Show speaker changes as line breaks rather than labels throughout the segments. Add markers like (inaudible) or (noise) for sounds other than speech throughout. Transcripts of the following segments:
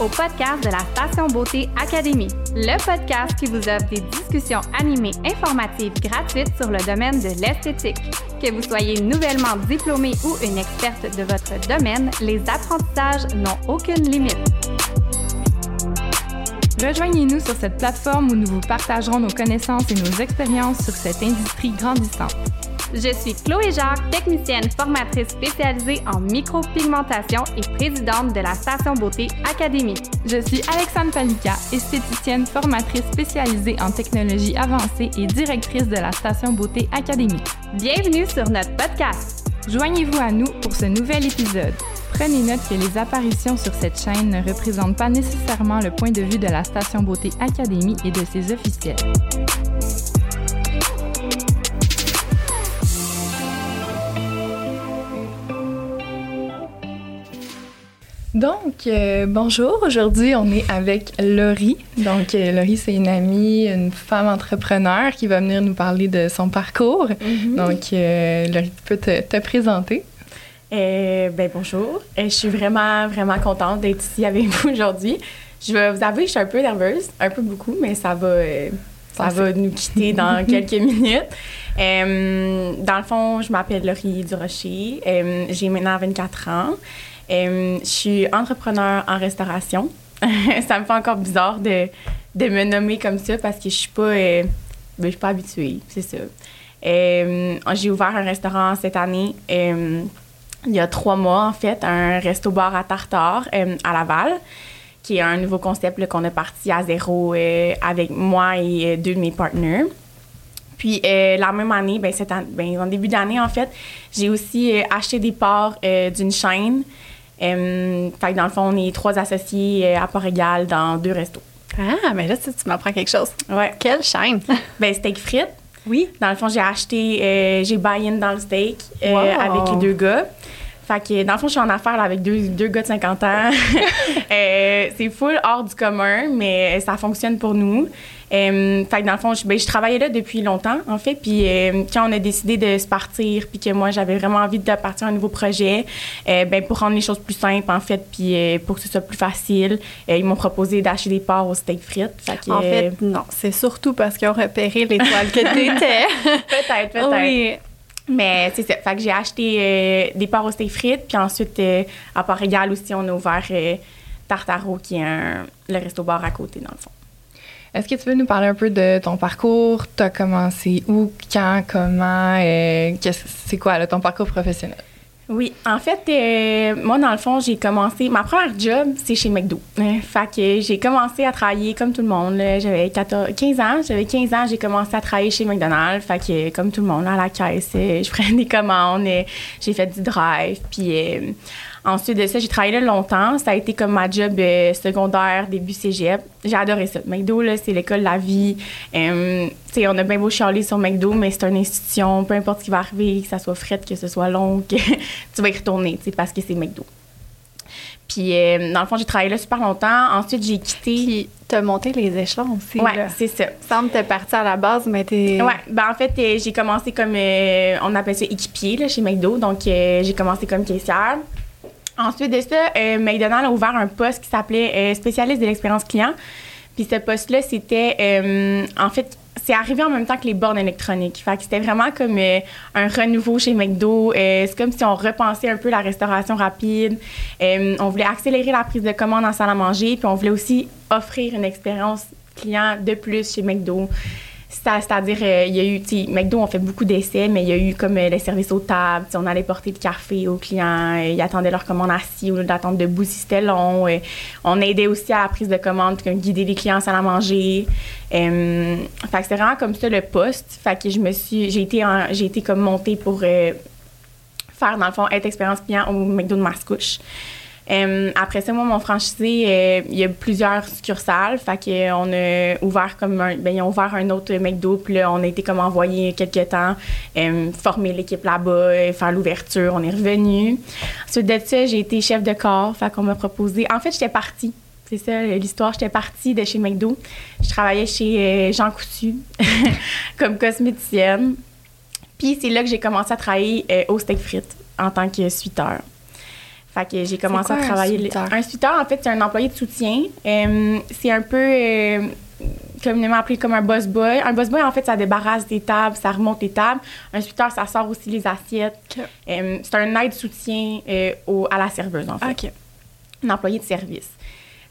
au podcast de la Station Beauté Académie, le podcast qui vous offre des discussions animées informatives gratuites sur le domaine de l'esthétique. Que vous soyez nouvellement diplômé ou une experte de votre domaine, les apprentissages n'ont aucune limite.
Rejoignez-nous sur cette plateforme où nous vous partagerons nos connaissances et nos expériences sur cette industrie grandissante.
Je suis Chloé Jacques, technicienne formatrice spécialisée en micropigmentation et présidente de la Station Beauté Académie.
Je suis Alexandre Palika, esthéticienne formatrice spécialisée en technologie avancée et directrice de la Station Beauté Académie.
Bienvenue sur notre podcast.
Joignez-vous à nous pour ce nouvel épisode. Prenez note que les apparitions sur cette chaîne ne représentent pas nécessairement le point de vue de la Station Beauté Académie et de ses officiels. Donc, euh, bonjour. Aujourd'hui, on est avec Laurie. Donc, euh, Laurie, c'est une amie, une femme entrepreneur qui va venir nous parler de son parcours.
Mhm.
Donc, euh, Laurie, tu peux te, te présenter.
Euh, ben bonjour. Euh, je suis vraiment, vraiment contente d'être ici avec (laughs) vous aujourd'hui. Je vais vous avouer, je suis un peu nerveuse, un peu beaucoup, mais ça va, ça
Passer.
va nous quitter dans (laughs) quelques minutes. Dans le fond, je m'appelle Laurie Durocher. J'ai maintenant 24 ans. Euh, je suis entrepreneur en restauration. (laughs) ça me fait encore bizarre de, de me nommer comme ça parce que je suis pas, euh, ben, je suis pas habituée, c'est ça. Euh, J'ai ouvert un restaurant cette année. il y a trois mois, en fait, un resto-bar à tartare à Laval, qui est un nouveau concept qu'on a parti à zéro avec moi et deux de mes partenaires. Puis la même année, ben, ben, en début d'année, en fait, j'ai aussi acheté des parts d'une chaîne. Euh, fait que dans le fond, on est trois associés euh, à part égale dans deux restos.
Ah, mais là, tu, tu m'apprends quelque chose.
Ouais.
Quelle chaîne? (laughs)
Ben, steak frites.
Oui.
Dans le fond, j'ai acheté, euh, j'ai buy-in dans le steak euh,
Wow.
avec les deux gars. Fait que dans le fond, je suis en affaire là, avec deux, deux gars de 50 ans. (laughs) Euh, c'est full hors du commun, mais ça fonctionne pour nous. Euh, fait que dans le fond, je, ben, je travaillais là depuis longtemps, en fait. Puis euh, quand on a décidé de se partir, puis que moi, j'avais vraiment envie de partir à un nouveau projet, euh, ben, pour rendre les choses plus simples, en fait, puis pour que ce soit plus facile, ils m'ont proposé d'acheter des parts au steak frites. Fait que,
En fait, non. C'est surtout parce qu'ils ont repéré l'étoile que t'étais. (laughs)
peut-être, peut-être.
oui.
Mais c'est ça. Fait que j'ai acheté euh, des parts au steak frites, puis ensuite, euh, à part égale aussi, on a ouvert euh, Tartaro, qui est un, le resto-bar à côté, dans le fond.
Est-ce que tu veux nous parler un peu de ton parcours? Tu as commencé où, quand, comment? c'est quoi ton parcours professionnel?
Oui, en fait, euh, moi, dans le fond, j'ai commencé. Ma première job, c'est chez McDo. Euh, fait que j'ai commencé à travailler comme tout le monde. J'avais 14 15 ans. J'avais 15 ans, j'ai commencé à travailler chez McDonald's. Fait que, comme tout le monde, à la caisse, euh, je (laughs) prenais des commandes. euh, j'ai fait du drive. Puis euh, ensuite de ça, j'ai travaillé là longtemps. Ça a été comme ma job euh, secondaire, début cégep. J'ai adoré ça. McDo, là, c'est l'école de la vie. Euh, tu sais, on a bien beau chialer sur McDo, mais c'est une institution. Peu importe ce qui va arriver, que ça soit fret, que ce soit long, que (laughs) tu vas y retourner, tu sais, parce que c'est McDo. Puis, euh, dans le fond, j'ai travaillé là super longtemps. Ensuite, j'ai quitté.
Puis, t'as monté les échelons aussi.
ouais, c'est ça.
semble t'es parti à la base, mais t'es.
Ouais, ben en fait, j'ai commencé comme, euh, on appelle ça équipier là, chez McDo. Donc, euh, j'ai commencé comme caissière. Ensuite de ça, euh, McDonald's a ouvert un poste qui s'appelait euh, spécialiste de l'expérience client. Puis ce poste-là, c'était, euh, en fait, c'est arrivé en même temps que les bornes électroniques. Fait que c'était vraiment comme euh, un renouveau chez McDo. C'est comme si on repensait un peu la restauration rapide. On voulait accélérer la prise de commande en salle à manger, puis on voulait aussi offrir une expérience client de plus chez McDo. C'est- C'est-à-dire, euh, il y a eu, tu McDo, on fait beaucoup d'essais, mais il y a eu comme euh, le service aux tables. On allait porter le café aux clients. euh, ils attendaient leur commande assis au lieu d'attendre debout si c'était long. euh, on aidait aussi à la prise de commande, comme guider les clients en salle à manger. Fait que c'était vraiment comme ça le poste. Fait que je me suis, j'ai été, j'ai été comme montée pour faire, dans le fond, être expérience client au McDo de Mascouche. Euh, après ça, moi, mon franchisé, euh, il y a plusieurs succursales. Fait que, on a ouvert comme ben, ils ont ouvert un autre McDo. Puis là, on a été comme envoyé quelques temps, euh, former l'équipe là-bas, euh, faire l'ouverture. On est revenu. Ensuite de ça, j'ai été chef de corps. Fait qu'on m'a proposé. En fait, j'étais partie. C'est ça l'histoire. J'étais partie de chez McDo. Je travaillais chez euh, Jean Coutu (laughs) comme cosméticienne. Puis c'est là que j'ai commencé à travailler euh, au steak frites en tant que suiteur. Fait que j'ai commencé
quoi
à
un
travailler.
suiteur?
Un suiteur, en fait, c'est un employé de soutien. Euh, c'est un peu euh, communément appelé comme un boss boy. Un boss boy, en fait, ça débarrasse des tables, ça remonte les tables. Un suiteur, ça sort aussi les assiettes. Euh, c'est un aide-soutien euh, au- à la serveuse, en fait
OK.
un employé de service.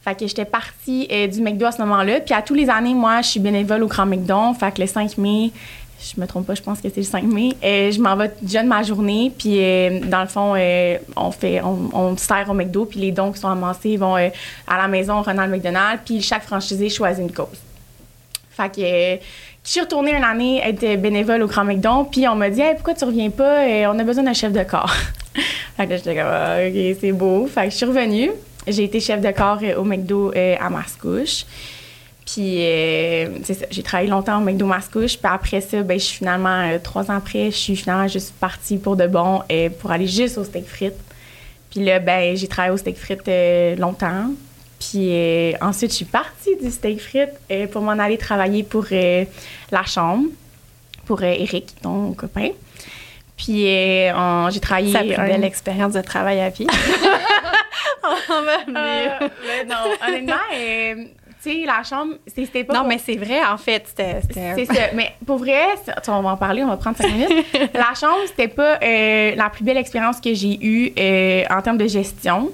Fait que j'étais partie euh, du McDo à ce moment-là. Puis à tous les années, moi, je suis bénévole au Grand McDo. Fait que le 5 mai, je me trompe pas, je pense que c'est le 5 mai, euh, je m'en vais de ma journée. Puis euh, dans le fond, euh, on fait, on, sert au McDo. Puis les dons qui sont amassés vont euh, à la maison, Ronald McDonald. Puis chaque franchisé choisit une cause. Fait que je suis retournée une année être bénévole au Grand McDon, puis on m'a dit pourquoi tu reviens pas? On a besoin d'un chef de corps. (laughs) fait que j'étais comme Ah, OK, c'est beau. Fait que je suis revenue. J'ai été chef de corps au McDo à Mascouche. Puis euh, c'est ça, j'ai travaillé longtemps au McDo Mascouche. Puis après ça, ben, je suis finalement, euh, trois ans après, je suis finalement juste partie pour de bon euh, pour aller juste au steak frites. Puis là, ben, j'ai travaillé au steak frites euh, longtemps. Puis euh, ensuite, je suis partie du steak frites pour m'en aller travailler pour la chambre, pour Eric, ton copain. Puis j'ai travaillé.
Ça a pris belle expérience de travail à vie. (laughs) On va venir. (laughs)
Euh, mais non, honnêtement, tu sais, la chambre, c'était pas.
non,
pour-
mais c'est vrai, en fait. C'était.
ça. Mais pour vrai, on va en parler, on va prendre cinq minutes. (laughs) la chambre, c'était pas euh, la plus belle expérience que j'ai eue euh, en termes de gestion.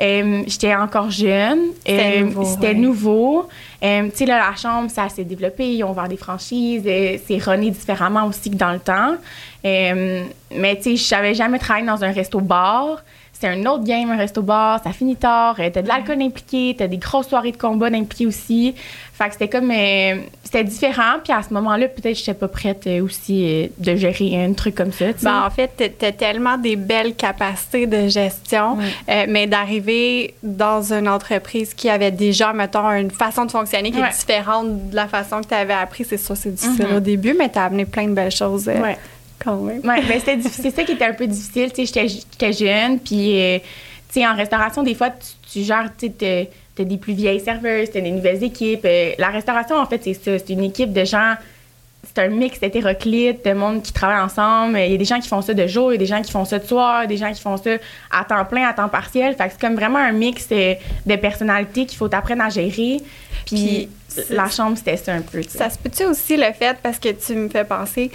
Euh, J'étais encore jeune.
C'était nouveau,
C'était
ouais.
nouveau. Tu sais, la chambre, ça s'est développé. Ils ont ouvert des franchises. c'est runné différemment aussi que dans le temps. Mais tu sais, je savais jamais travailler dans un resto-bar. C'est un autre game, un resto-bar. Ça finit tard. euh, T'as de l'alcool impliqué. T'as des grosses soirées de combat impliquées aussi. Fait que c'était comme... euh, c'était différent. Puis à ce moment-là, peut-être que j'étais pas prête euh, aussi euh, de gérer un truc comme ça.
Ben, en fait, t'as- t'as tellement des belles capacités de gestion,
Ouais.
mais d'arriver dans une entreprise qui avait déjà, mettons, une façon de fonctionner qui
Ouais.
est différente de la façon que tu avais appris, c'est sûr, c'est difficile
Mhm.
au début, mais tu as amené plein de belles choses
Ouais.
Quand même.
Ouais, ben c'était difficile. C'est ça qui était un peu difficile. Tu sais, j'étais- jeune, puis, euh, tu sais, en restauration, des fois, tu, tu gères, tu sais, t'as- des plus vieilles serveuses, t'as des nouvelles équipes. Euh, la restauration, en fait, c'est ça. C'est une équipe de gens. C'est un mix hétéroclite de monde qui travaille ensemble. Il y a des gens qui font ça de jour, il y a des gens qui font ça de soir, des gens qui font ça à temps plein, à temps partiel. Fait que c'est comme vraiment un mix euh, de personnalités qu'il faut apprendre à gérer. Puis,
Puis,
la chambre, c'était ça un peu.
Ça se peut-tu aussi le fait, parce que tu me fais penser,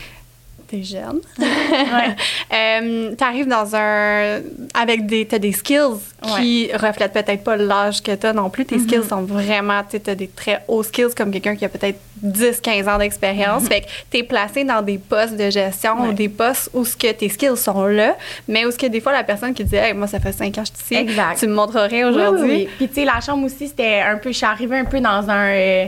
t'es jeune, (laughs)
Ouais.
euh, t'arrives dans un... avec des... t'as des skills qui reflètent peut-être pas l'âge que t'as non plus. Tes
Mm-hmm.
skills sont vraiment... t'as des très hauts skills comme quelqu'un qui a peut-être 10-15 ans d'expérience. Fait que t'es placé dans des postes de gestion
Mm-hmm. Ouais.
ou des postes où ce que tes skills sont là, mais où ce que des fois la personne qui dit hey, moi ça fait 5 ans que je suis ici,
Exact.
tu me montrerais
Oui,
aujourd'hui.
oui, oui. Puis tu sais, la chambre aussi, c'était un peu. Je suis arrivée un peu dans un euh,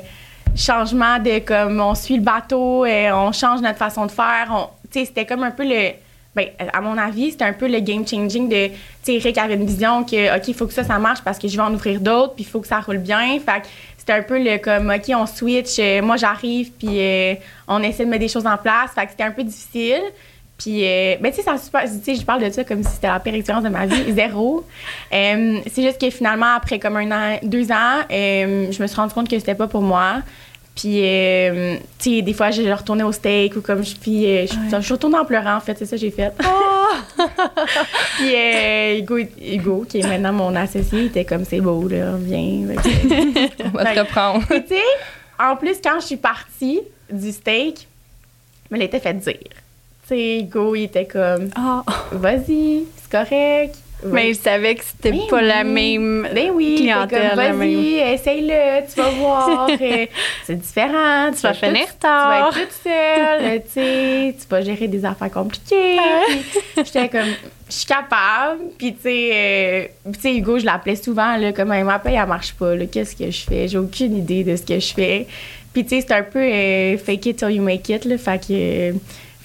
changement de comme on suit le bateau, et on change notre façon de faire. on- Tu sais, c'était comme un peu le. Ben, à mon avis, c'était un peu le game changing de. Tu sais, Eric avait une vision que, OK, il faut que ça, ça marche parce que je vais en ouvrir d'autres, puis il faut que ça roule bien. Fait que c'était un peu le comme, OK, on switch, euh, moi j'arrive, puis euh, on essaie de mettre des choses en place. Fait que c'était un peu difficile. Puis, euh, ben, tu sais, ça a super. Tu sais, je parle de ça comme si c'était la pire expérience de ma vie. (laughs) Zéro. Euh, c'est juste que finalement, après comme un an, deux ans, je me suis rendu compte que c'était pas pour moi. Puis, euh, tu sais, des fois, je retournais au steak ou comme je. Puis, euh, je, je suis retournée en pleurant, en fait, c'est ça que j'ai fait. (laughs) puis, euh, Hugo, Hugo, qui est maintenant mon associé, il était comme c'est beau, là, viens. (laughs)
On va te reprendre.
tu sais, en plus, quand je suis partie du steak, me l'était fait dire. Tu sais, Hugo, il était comme,
Ah.
vas-y, c'est correct.
Mais je savais que c'était
Ben
pas la même
Ben oui,
clientèle,
comme,
la
vas-y, essaye-le, tu vas voir. (laughs) euh, c'est différent. Tu
vas finir tard.
Tu vas être toute seule, euh, tu sais, tu vas gérer des affaires compliquées. J'étais comme, je suis capable. Puis, tu sais, euh, puis, tu sais, Hugo, je l'appelais souvent, là, comme, ma paye, elle marche pas, qu'est-ce que je fais? J'ai aucune idée de ce que je fais. Puis, tu sais, c'est un peu euh, fake it till you make it, là, fait que... euh,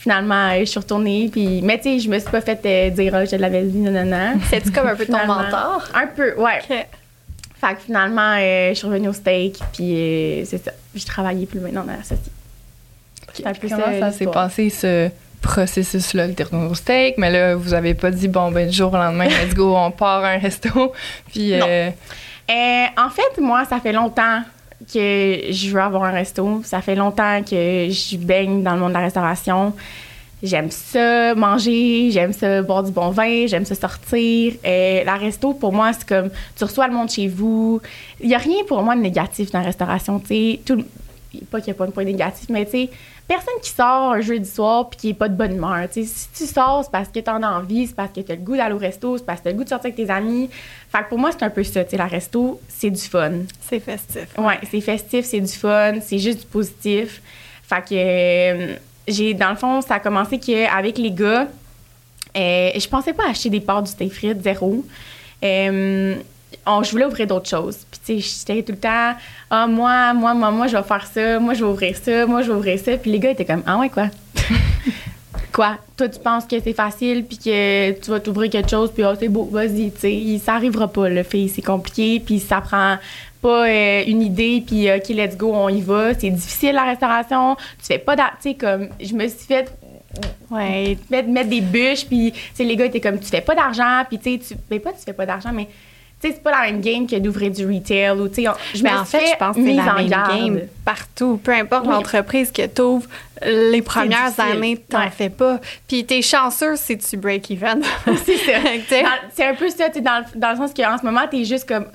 Finalement, je suis retournée, puis... Mais tu sais, je me suis pas fait euh, dire « Ah, je te l'avais dit, non, non, non. »
C'est-tu comme un peu ton mentor?
Un peu, ouais. Fait que finalement, euh, je suis revenue au steak, puis euh, c'est ça. Puis je travaillais plus maintenant dans la société. Peu
Comment ça s'est passé, ce processus-là, le retourné au steak? Mais là, vous avez pas dit, bon, ben, du jour au lendemain, (laughs) let's go, on part à un resto. Puis,
Non.
euh,
Euh, en fait, moi, ça fait longtemps que je veux avoir un resto. Ça fait longtemps que je baigne dans le monde de la restauration. J'aime ça manger, j'aime ça boire du bon vin, j'aime ça sortir. Euh, la resto, pour moi, c'est comme tu reçois le monde chez vous. Il n'y a rien pour moi de négatif dans la restauration. tu sais. Tout, pas qu'il n'y a pas de point négatif, mais tu sais, personne qui sort un jeudi soir puis qui n'est pas de bonne humeur. Si tu sors, c'est parce que tu en as envie, c'est parce que tu as le goût d'aller au resto, c'est parce que tu as le goût de sortir avec tes amis. Fait que pour moi, c'est un peu ça. tu sais, La resto, c'est du fun.
C'est festif.
Ouais, c'est festif, c'est du fun, c'est juste du positif. Fait que euh, j'ai, dans le fond, ça a commencé qu'avec les gars, euh, je pensais pas acheter des parts du steak frites, zéro. Euh, on, je voulais ouvrir d'autres choses. Puis, tu sais, j'étais tout le temps, ah, moi, moi, moi, moi, je vais faire ça, moi, je vais ouvrir ça, moi, je vais ouvrir ça. Puis les gars étaient comme, ah ouais, quoi? (laughs) quoi? Toi, tu penses que c'est facile, puis que tu vas t'ouvrir quelque chose, puis oh, c'est beau, vas-y, tu sais. Ça arrivera pas, le fait, c'est compliqué, puis ça prend pas euh, une idée, puis OK, let's go, on y va. C'est difficile, la restauration. Tu fais pas, tu sais, comme, je me suis fait Ouais, mettre, mettre des bûches, puis, tu sais, les gars étaient comme, tu fais pas d'argent, puis, tu sais, tu, ben, pas tu fais pas d'argent, mais, c'est pas la même game que d'ouvrir du retail, ou, tu sais, je
Mais en fait, je pense que c'est la
en
même
garde.
game partout. Peu importe
Oui.
l'entreprise que tu ouvres, les premières années, t'en
Ouais.
fais pas. Puis t'es chanceux si tu break even. (laughs)
c'est ça. (laughs) C'est un peu ça, tu sais, dans, le- dans le sens qu'en ce moment, t'es juste comme,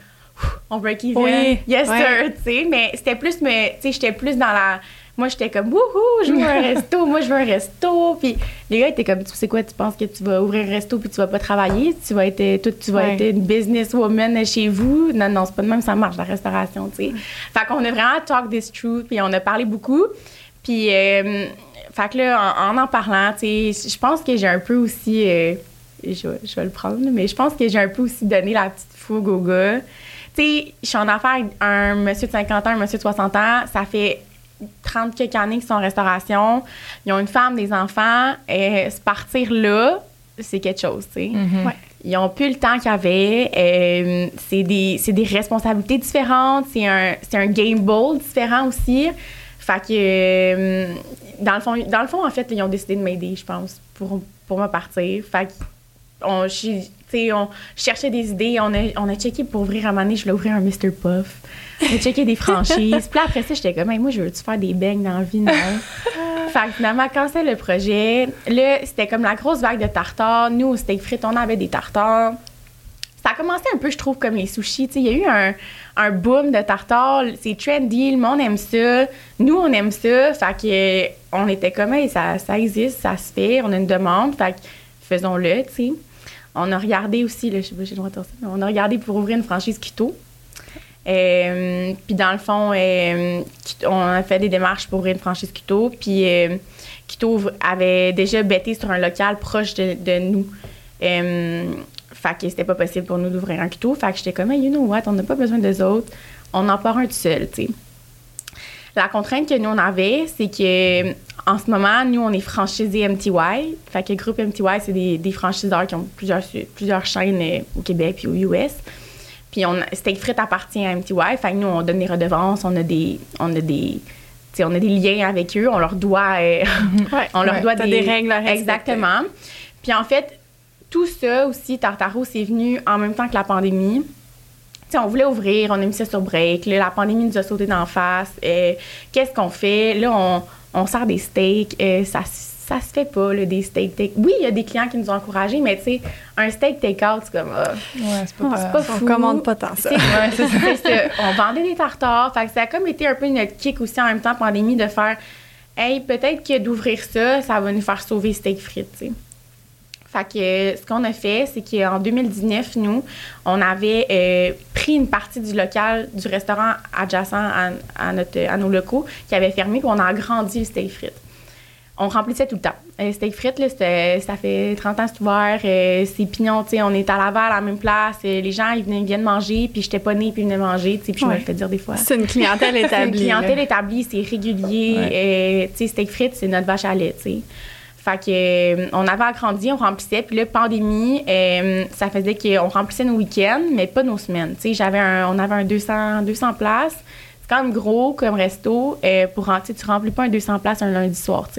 on break even.
Oui,
Yes,
ouais.
sir, tu sais. Mais c'était plus, mais, tu sais, j'étais plus dans la. Moi, j'étais comme, wouhou, je veux un (laughs) resto, moi, je veux un resto. Puis les gars étaient comme, tu sais quoi, tu penses que tu vas ouvrir un resto puis tu vas pas travailler, tu vas être, tout, tu vas
Ouais.
être une businesswoman chez vous. Non, non, c'est pas de même, ça marche, la restauration, tu sais. Fait qu'on a vraiment talk this truth, puis on a parlé beaucoup. Puis, euh, fait que là, en en, en parlant, tu sais, je pense que j'ai un peu aussi. euh, je, vais- je vais le prendre, mais je pense que j'ai un peu aussi donné la petite fougue aux gars. Tu sais, je suis en affaire avec un monsieur de 50 ans, un monsieur de 60 ans. Ça fait 30 quelques années qu'ils sont en restauration. Ils ont une femme, des enfants. Et se partir là, c'est quelque chose, tu sais.
Mhm.
Ouais. Ils ont plus le temps qu'ils avaient. Euh, c'est des, c'est des responsabilités différentes. C'est un, c'est un game ball différent aussi. Fait que, euh, dans, le fond, dans le fond, en fait, ils ont décidé de m'aider, je pense, pour, pour me partir. Fait que, on, on cherchait des idées. On a, on a checké pour ouvrir à un moment donné, je voulais ouvrir un Mr. Puff. On a checké des franchises. (laughs) Puis là, après ça, j'étais comme, Hey, moi, je veux-tu faire des beignes dans la vie? Non? (laughs) fait que finalement, quand c'est le projet, là, c'était comme la grosse vague de tartare. Nous, au steak frites, on avait des tartares. Ça a commencé un peu, je trouve, comme les sushis. Il y a eu un, un boom de tartare. C'est trendy, le monde aime ça. Nous, on aime ça. Fait que, euh, on était comme, Hey, ça, ça existe, ça se fait, on a une demande. Fait que, faisons-le, tu sais. On a regardé aussi, là, je sais pas, j'ai le droit de ça, on a regardé pour ouvrir une franchise Kito. Euh, puis dans le fond, euh, on a fait des démarches pour ouvrir une franchise Kito. Puis euh, avait déjà bêté sur un local proche de, nous. Euh, fait que c'était pas possible pour nous d'ouvrir un Kito. Fait que j'étais comme, Hey, you know what, on n'a pas besoin des autres. On en part un tout seul, tu sais. La contrainte que nous, on avait, c'est que en ce moment, nous, on est franchisé MTY. Fait que le groupe MTY, c'est des, des franchiseurs qui ont plusieurs, plusieurs chaînes euh, au Québec puis aux US. Puis on, Steak Frites appartient à MTY. Fait que nous, on donne des redevances, on a des, on a des, on a des liens avec eux. On leur doit, euh, (laughs) on leur
Ouais,
doit des,
des règles à respecter.
Exactement. Puis en fait, tout ça aussi, Tartaro, c'est venu en même temps que la pandémie. On voulait ouvrir, on a mis ça sur break. Là, la pandémie nous a sauté d'en face. Euh, Qu'est-ce qu'on fait? Là, on, on sert des steaks. Euh, ça, ça se fait pas, là, des steaks take. Oui, il y a des clients qui nous ont encouragés, mais tu sais, un steak take-out, c'est comme. ah,
Ouais, c'est pas,
c'est pas
On
fou.
commande pas tant (laughs) ça.
On vendait des tartares. Fait que ça a comme été un peu notre kick aussi en même temps, pandémie, de faire Hey, peut-être que d'ouvrir ça, ça va nous faire sauver steak frites, tu sais. Fait que ce qu'on a fait, c'est qu'en 2019, nous, on avait euh, pris une partie du local du restaurant adjacent à, à notre, à nos locaux qui avait fermé, puis on a agrandi le steak frites. On remplissait tout le temps. Euh, steak frites, là, c'était- ça fait 30 ans que c'est ouvert. Euh, c'est pignon, tu sais, on est à Laval, à la même place. Les gens, ils, venaient, ils viennent manger, puis j'étais pas née, puis ils venaient manger, tu sais, puis je me le fais dire des fois.
C'est une clientèle (laughs)
C'est une
établie.
clientèle
là.
établie, c'est régulier.
Ouais.
Euh, tu sais, steak frites, c'est notre vache à lait, tu sais. Fait que, euh, on avait agrandi, on remplissait. Puis là, pandémie, euh, ça faisait qu'on remplissait nos week-ends, mais pas nos semaines. Tu sais, on avait un 200, 200 places. C'est quand même gros comme resto. Euh, pour rentrer, tu remplis pas un 200 places un lundi soir.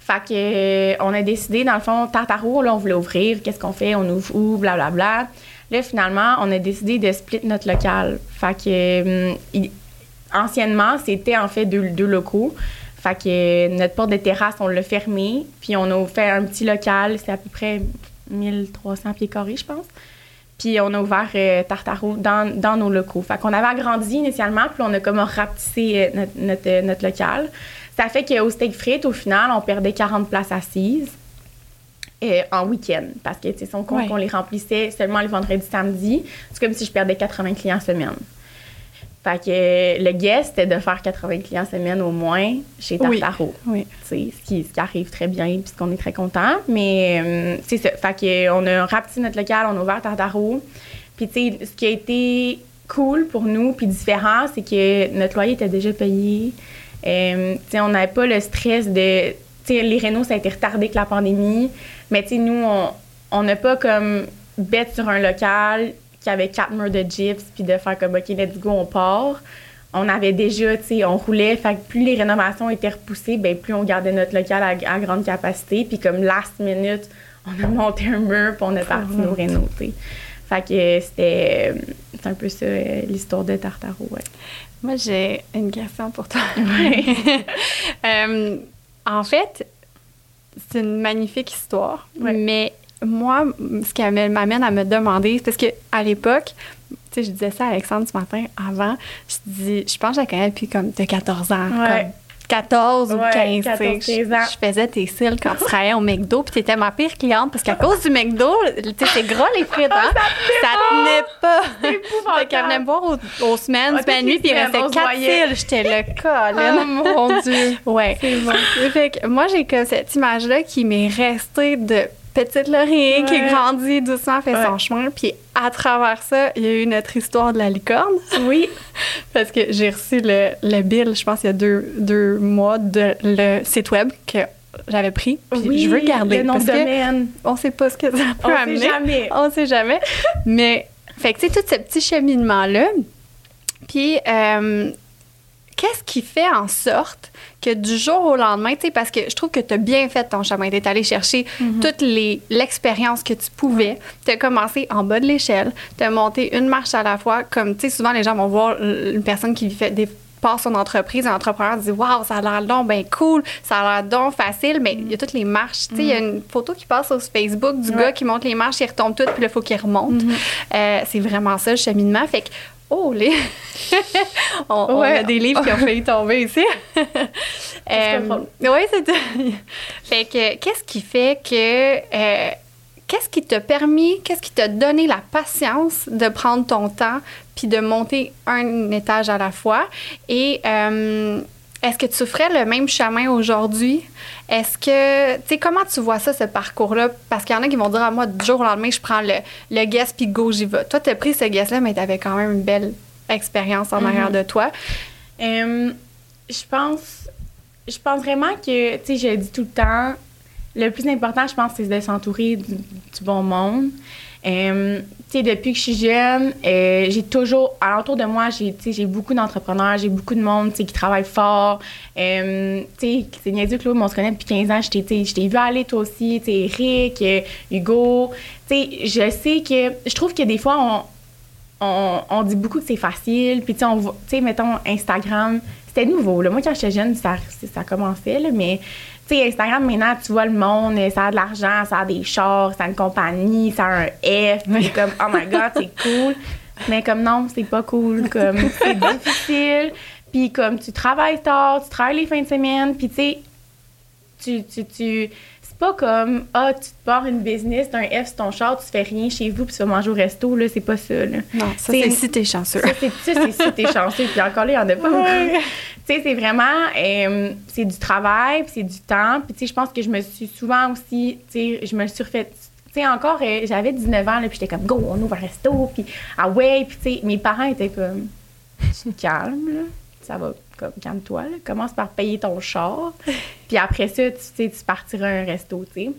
Fait que, on a décidé, dans le fond, Tartaro, là, on voulait ouvrir. Qu'est-ce qu'on fait? On ouvre où? Blablabla. Là, finalement, on a décidé de split notre local. Fait que, anciennement, c'était en fait deux, deux locaux. Fait que notre porte de terrasse, on l'a fermée, puis on a fait un petit local, c'est à peu près 1300 pieds carrés, je pense. Puis on a ouvert euh, Tartaro dans, dans, nos locaux. Fait qu'on avait agrandi initialement, puis on a comme rapetissé euh, notre, notre, euh, notre, local. Ça fait qu'au steak frites, au final, on perdait 40 places assises en week-end. Parce que, tu sais, son compte, ouais. on les remplissait seulement les vendredis, samedis. C'est comme si je perdais 80 clients semaine. Fait que le guest, c'était de faire 80 clients semaine au moins chez Tartaro.
Oui.
oui. Ce, qui, ce qui arrive très bien, puis qu'on est très content. Mais euh, c'est ça. Fait qu'on a rapetissé notre local, on a ouvert Tartaro. Puis, tu sais, ce qui a été cool pour nous, puis différent, c'est que notre loyer était déjà payé. Euh, tu sais, on n'avait pas le stress de. Tu sais, les rénaux, ça a été retardé avec la pandémie. Mais, tu sais, nous, on n'a pas comme bête sur un local qui avait quatre murs de gyps, puis de faire comme, OK, let's go, on part. On avait déjà, tu sais, on roulait. Fait que plus les rénovations étaient repoussées, ben plus on gardait notre local à, grande capacité. Puis comme last minute, on a monté un mur, puis on a parti nos rénaux, tu sais. Fait que c'était c'est un peu ça, l'histoire de Tartaro, ouais.
Moi, j'ai une question pour toi. (laughs) (laughs) Euh, en fait, c'est une magnifique histoire,
Ouais.
mais moi, ce qui m'amène à me demander, c'est parce que à l'époque, tu sais, je disais ça à Alexandre ce matin avant, je dis, je pense que je la connais depuis comme de 14 ans.
Ouais.
Comme 14 ou
Ouais,
15,
14,
tu sais,
15 ans.
je, je faisais tes cils quand tu travaillais au McDo, puis t'étais ma pire cliente parce qu'à cause du McDo, tu sais, c'est gros les frites, hein? (laughs) ça tenait pas. Fait qu'elle venait me voir aux, aux semaines,
Ah, toutes les
nuit, puis il restait
on se
4
voyait.
cils. J'étais le colline. (laughs)
Oh mon Dieu.
Ouais. Fait que moi, j'ai comme cette image-là qui m'est restée de petite Laurie qui grandit doucement, fait son chemin. Puis à travers ça, il y a eu notre histoire de la licorne.
Oui. (laughs)
Parce que j'ai reçu le, le bill, je pense, il y a deux, deux mois, de le site web que j'avais pris. Puis
oui,
je veux garder.
Le nom
parce
de
que
domaine.
on sait pas ce que ça peut
On sait
amener.
jamais. (laughs)
On sait jamais. Mais, fait que, tu sais, tout ce petit cheminement-là. Puis, euh, qu'est-ce qui fait en sorte que du jour au lendemain, tu sais, parce que je trouve que tu as bien fait ton chemin, tu allé chercher toute les- l'expérience que tu pouvais. Tu as commencé en bas de l'échelle, tu as monté une marche à la fois. Comme, tu sais, souvent les gens vont voir une personne qui fait des part son entreprise, un entrepreneur dit Waouh, ça a l'air donc bien cool, ça a l'air donc facile, mais il y a toutes les marches. Tu sais, il y a une photo qui passe sur Facebook du
Ouais.
gars qui monte les marches, il retombe tout, puis là, il faut qu'il remonte. Euh, c'est vraiment ça, le cheminement. Fait que, oh, les. (laughs) on, on
Ouais.
a des livres qui ont failli tomber ici. (laughs)
drôle.
oui, c'est (laughs) Fait que, qu'est-ce qui fait que. euh, Qu'est-ce qui t'a permis, qu'est-ce qui t'a donné la patience de prendre ton temps puis de monter un étage à la fois? Et euh, est-ce que tu ferais le même chemin aujourd'hui? Est-ce que, tu sais, comment tu vois ça, ce parcours-là? Parce qu'il y en a qui vont dire, à moi, du jour au lendemain, je prends le, le guest puis go, j'y vais. Toi, t'as pris ce guest-là, mais t'avais quand même une belle expérience en arrière de toi.
Je pense, je pense vraiment que, tu sais, je le dis tout le temps, le plus important, je pense, c'est de s'entourer du, du bon monde. Depuis que je suis jeune, euh, j'ai toujours, alentour de moi, j'ai, beaucoup d'entrepreneurs, j'ai beaucoup de monde, qui travaille fort. Euh, c'est niaiseux, Claude, mais on se connaît depuis 15 ans. Je t'ai, vu aller, toi aussi, Eric, euh, Hugo. Je sais que, je trouve que des fois, on, on, on dit beaucoup que c'est facile. Puis, tu sais, mettons, Instagram, c'était nouveau. Là. Moi, quand j'étais jeune, ça, ça commençait, là, mais, sais, Instagram, maintenant, tu vois le monde, ça a de l'argent, ça a des chars, ça a une compagnie, ça a un F. C'est comme, oh my (laughs) God, c'est cool. Mais comme, non, c'est pas cool. Comme, c'est (laughs) difficile. Puis, comme, tu travailles tard, tu travailles les fins de semaine, puis, tu sais, tu, tu, tu c'est pas comme ah tu te pars une business t'as un F sur ton char tu fais rien chez vous puis tu vas manger au resto là c'est pas ça là
Non, ça,
C'est-
si t'es chanceux.
ça c'est ça c'est si t'es chanceux puis encore là il y en a pas beaucoup. tu sais c'est vraiment euh, c'est du travail puis c'est du temps puis tu sais je pense que je me suis souvent aussi tu sais je me suis refait tu sais encore euh, j'avais 19 ans là puis j'étais comme go on ouvre un resto puis ah ouais puis tu sais mes parents étaient comme calme là ça va comme calme-toi là. commence par payer ton char (laughs) puis après ça tu sais tu partiras à un resto tu sais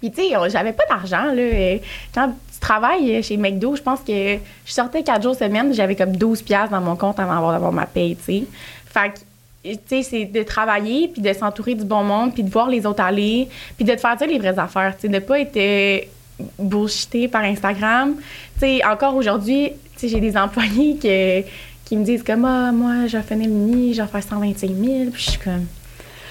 puis tu sais j'avais pas d'argent là quand tu travailles chez McDo je pense que je sortais quatre jours semaine j'avais comme 12 pièces dans mon compte avant d'avoir ma paye tu sais fait que tu sais, c'est de travailler, puis de s'entourer du bon monde, puis de voir les autres aller, puis de te faire dire les vraies affaires, tu sais, de pas être euh, bullshité par Instagram. Tu sais, encore aujourd'hui, tu sais, j'ai des (laughs) employés que, qui me disent comme, ah, moi, je le mini, je vais faire 125 000, puis je suis comme,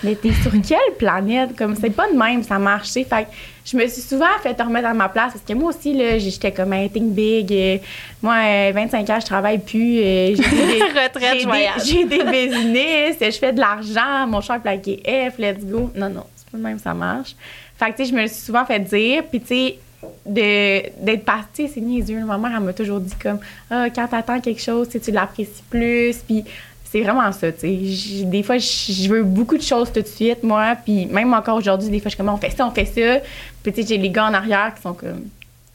mais t'es sur (laughs) quelle planète? Comme, c'est pas de même, ça marche. Fait que je me suis souvent fait remettre à ma place parce que moi aussi, là, j'étais comme un think big. euh, moi, euh, 25 ans, je travaille plus. euh, j'ai des, (laughs)
Retraite,
j'ai des, j'ai des business, je fais de l'argent, mon cher plaqué F, let's go. Non, non, c'est pas de même, ça marche. Fait que, tu sais, je me suis souvent fait dire. Puis, tu sais, d'être partie, c'est niaiseux. Ma mère, elle m'a toujours dit comme, ah, quand t'attends quelque chose, tu l'apprécies plus. Puis, c'est vraiment ça, tu sais. Des fois, je veux beaucoup de choses tout de suite, moi. Puis, même encore aujourd'hui, des fois, je suis comme, on fait ça, on fait ça. Puis, tu sais, j'ai les gars en arrière qui sont comme,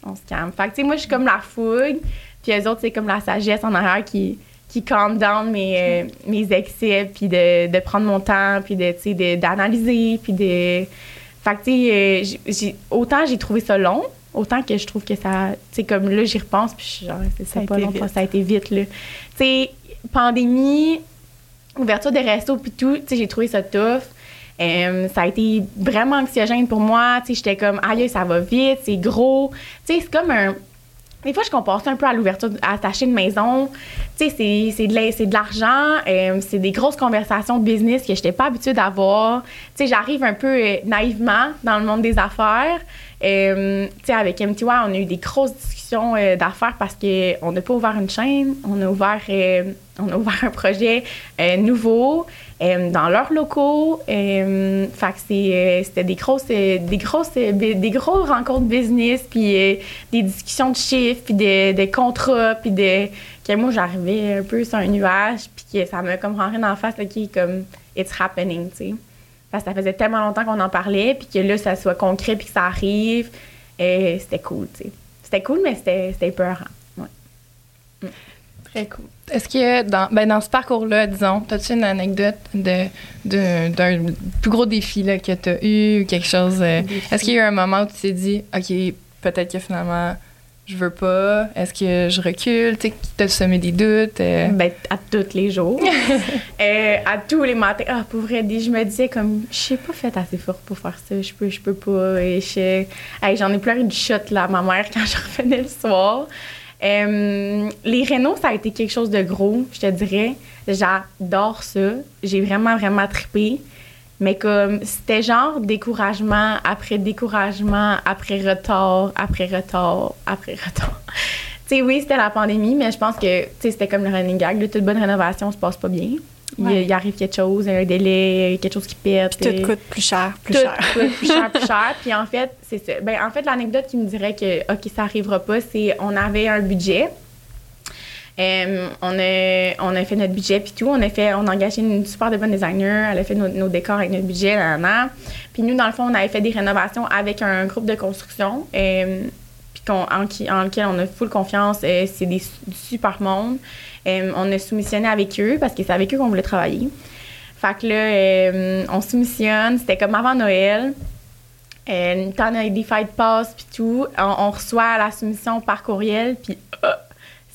on se calme. Fait que, tu sais, moi, je suis comme la fougue. Puis, eux autres, c'est comme la sagesse en arrière qui qui calm down mes, euh, mes excès, puis de, de prendre mon temps, puis de, tu sais, d'analyser, puis de... Fait que, tu sais, euh, autant j'ai trouvé ça long, autant que je trouve que ça... Tu sais, comme là, j'y repense, puis je suis genre, c'est
Ça
pas
été
long,
vite.
ça a été vite, là. Tu sais, pandémie, ouverture des restos, puis tout, tu sais, j'ai trouvé ça tough. Euh, ça a été vraiment anxiogène pour moi. Tu sais, j'étais comme, aïe, ça va vite, c'est gros. Tu sais, c'est comme un... Des fois, je compare ça un peu à l'ouverture, à t'acheter une maison. Tu sais, c'est- de c'est de l'argent, euh, c'est des grosses conversations de business que je n'étais pas habituée d'avoir. Tu sais, j'arrive un peu euh, naïvement dans le monde des affaires. Euh, avec MTY, on a eu des grosses discussions euh, d'affaires parce qu'on n'a pas ouvert une chaîne, on a ouvert, euh, on a ouvert un projet nouveau dans leurs locaux. Fait que c'était des grosses, des grosses, des gros rencontres business, puis des discussions de chiffres, puis de, de contrats, puis de que moi j'arrivais un peu sur un nuage, puis que ça m'a comme la face, là, qui est comme it's happening, tu. Parce que ça faisait tellement longtemps qu'on en parlait, puis que là, ça soit concret, puis que ça arrive. Et c'était cool, tu sais. C'était cool, mais c'était, c'était peurant. Ouais.
Très cool. Est-ce que dans, ben dans ce parcours-là, disons, as-tu une anecdote de, de- d'un plus gros défi là, que tu as eu ou quelque chose? euh, est-ce qu'il y a eu un moment où tu t'es dit, OK, peut-être que finalement, je veux pas? Est-ce que je recule? Tu sais, t'as semé des doutes? euh?
Ben, à tous les jours. (laughs) Euh, à tous les matins. Ah, pour vrai, je me disais comme, je suis pas faite assez fort pour faire ça. Je peux, je peux pas. Et je- Hey, j'en ai pleuré du shot, là, à ma mère (laughs) quand je revenais le soir. Euh, les rénaux, ça a été quelque chose de gros, je te dirais. J'adore ça. J'ai vraiment, vraiment trippé. Mais comme, c'était genre découragement après découragement, après retard, après retard, après retard. (laughs) Tu sais, oui, c'était la pandémie, mais je pense que, tu sais, c'était comme le running gag. Là, toute bonne rénovation se passe pas bien. Il,
Ouais.
il arrive quelque chose, un délai, quelque chose qui pète.
Puis tout
euh,
coûte plus cher, plus
tout
cher.
coûte plus cher, plus (laughs) cher. Puis en fait, c'est ça. Ben, en fait, l'anecdote qui me dirait que, OK, ça arrivera pas, c'est on avait un budget. Euh, on, a, on a fait notre budget puis tout. On a fait, on a engagé une super de bonne designer. Elle a fait nos, décors avec notre budget, là. Puis nous, dans le fond, on avait fait des rénovations avec un groupe de construction. qu'on- en, en lequel on a full confiance. Euh, c'est des du super monde. On a soumissionné avec eux parce que c'est avec eux qu'on voulait travailler. Fait que là, on soumissionne. C'était comme avant Noël. Euh, T'en as des fight pass puis tout. On, reçoit la soumission par courriel. Puis ah,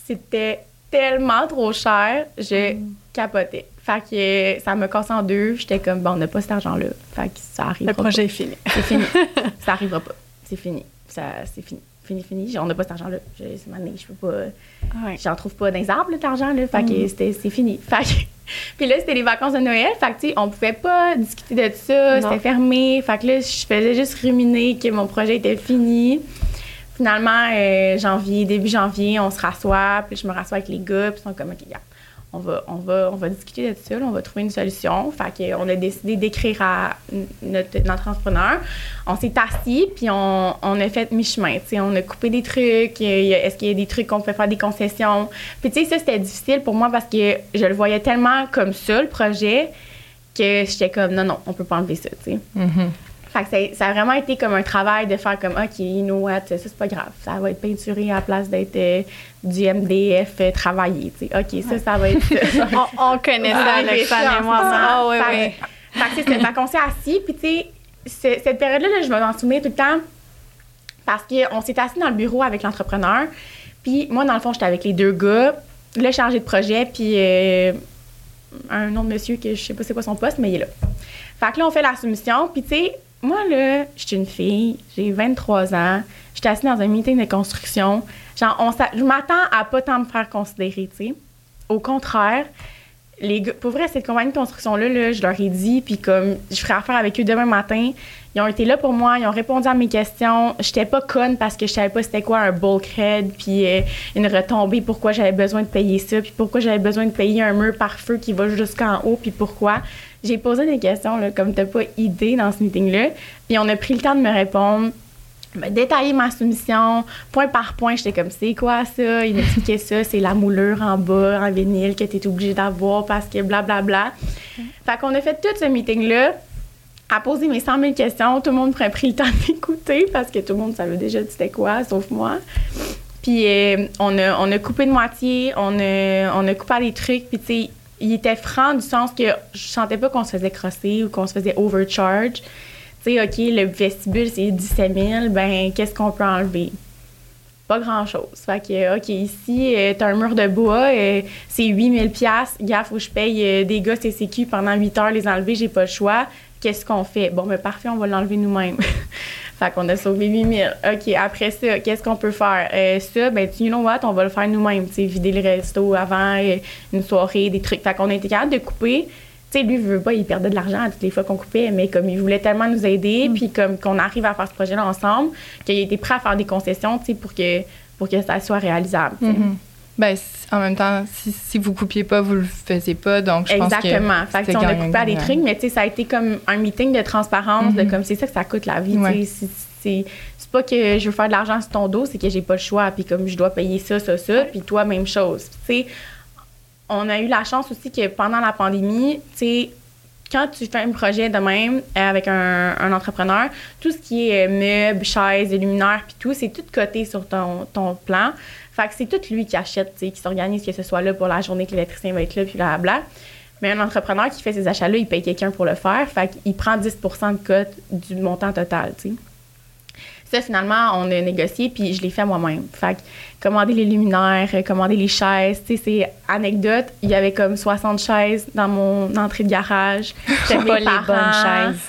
c'était tellement trop cher. Je capotais. Fait que euh, ça me cassé en deux. J'étais comme, bon, on n'a pas cet argent-là. Fait que ça arrive
Le projet est fini.
c'est fini. (laughs) ça arrivera pas. C'est fini. Ça, c'est fini. Fini, fini. On n'a pas cet argent-là. C'est maintenant, je peux pas.
Ouais.
J'en trouve pas dans les arbres, là, cet argent-là. Fait
Mm.
que c'était, c'est fini. (laughs) Fait que- puis là, c'était les vacances de Noël. Fait que, tu sais, on pouvait pas discuter de ça. C'était fermé. Fait que là, je faisais juste ruminer que mon projet était fini. Finalement, euh, janvier, début janvier, on se rassoit. Puis je me rassois avec les gars. Puis ils sont comme, OK, on va, on, va, on va discuter de ça. on va trouver une solution. Fait qu'on a décidé d'écrire à notre, entrepreneur. On s'est assis, puis on, on a fait mi-chemin. On a coupé des trucs. Est-ce qu'il y a des trucs qu'on peut faire des concessions? Puis, tu sais, ça, c'était difficile pour moi parce que je le voyais tellement comme ça, le projet, que j'étais comme, non, non, on peut pas enlever ça, tu sais.
Mhm.
Fait que ça, a vraiment été comme un travail de faire comme, OK, you know what, ça, c'est pas grave. Ça va être peinturé à la place d'être euh, du MDF euh, travaillé. OK, ça, ça va être. (laughs)
On, on connaît ça, Alexandre et moi. Ah oui,
Fait-
oui.
Fait. Fait qu'on s'est assis, puis tu sais, ce- cette période-là, là, je m'en souvenir tout le temps parce qu'on s'est assis dans le bureau avec l'entrepreneur. Puis moi, dans le fond, j'étais avec les deux gars, le chargé de projet, puis euh, un autre monsieur que je sais pas c'est quoi son poste, mais il est là. Fait que là, on fait la soumission, puis tu sais, moi, là, je suis une fille, j'ai 23 ans, j'étais assise dans un meeting de construction. Genre, on je m'attends à pas tant me faire considérer, tu sais. Au contraire, pour vrai, cette compagnie de construction-là, là, je leur ai dit, puis comme je ferai affaire avec eux demain matin, ils ont été là pour moi, ils ont répondu à mes questions. J'étais pas conne parce que je savais pas c'était quoi un bulkhead, puis euh, une retombée, pourquoi j'avais besoin de payer ça, puis pourquoi j'avais besoin de payer un mur par feu qui va jusqu'en haut, puis pourquoi. J'ai posé des questions, là, comme t'as pas idée dans ce meeting-là, puis on a pris le temps de me répondre détailler ma soumission, point par point. J'étais comme, c'est quoi ça? Il m'expliquait ça, c'est la moulure en bas, en vinyle, que tu es obligé d'avoir parce que blablabla. Bla, bla. Fait qu'on a fait tout ce meeting-là, à poser mes 100 000 questions. Tout le monde a pris le temps (laughs) d'écouter parce que tout le monde savait déjà c'était quoi, sauf moi. Puis euh, on, a, on a coupé de moitié, on a, on a coupé des trucs, puis tu sais, il était franc du sens que je sentais pas qu'on se faisait crosser ou qu'on se faisait overcharge tu sais, OK, le vestibule, c'est 17 000, ben, qu'est-ce qu'on peut enlever? Pas grand-chose. Fait que, OK, ici, euh, t'as un mur de bois, euh, c'est 8 000 Gaffe, que je paye euh, des gars CCQ pendant 8 heures, les enlever, j'ai pas le choix. Qu'est-ce qu'on fait? Bon, ben, parfait, on va l'enlever nous-mêmes. (laughs) fait qu'on a sauvé 8 000. OK, après ça, qu'est-ce qu'on peut faire? ça, ben, you know what, on va le faire nous-mêmes. Tu vider le resto avant une soirée, des trucs. Fait qu'on a été capable de couper tu sais, lui, il veut pas, il perdait de l'argent toutes les fois qu'on coupait, mais comme il voulait tellement nous aider, mm. puis comme qu'on arrive à faire ce projet-là ensemble, qu'il était prêt à faire des concessions, tu sais, pour que, pour que ça soit réalisable.
Mm-hmm. Ben, en même temps, si, si vous coupiez pas, vous le faisiez pas, donc je
Exactement.
pense que
Exactement. on a coupé à des trucs, mais tu sais, ça a été comme un meeting de transparence, de mm-hmm. comme c'est ça que ça coûte la vie, tu sais. C'est pas que je veux faire de l'argent sur ton dos, c'est que j'ai pas le choix, puis comme je dois payer ça, ça, ça, puis toi, même chose. Tu sais, on a eu la chance aussi que pendant la pandémie, tu quand tu fais un projet de même avec un, entrepreneur, tout ce qui est meubles, chaises, luminaires, puis tout, c'est tout coté sur ton, ton plan. Fait que c'est tout lui qui achète, qui s'organise, que ce soit là pour la journée que l'électricien va être là, puis. Mais un entrepreneur qui fait ces achats-là, il paye quelqu'un pour le faire. Fait qu'il prend 10% de cote du montant total, finalement, on a négocié, puis je l'ai fait moi-même. Fait que commander les luminaires, commander les chaises, tu sais, c'est anecdote. Il y avait comme 60 chaises dans mon entrée de garage.
C'était pas les bonnes chaises.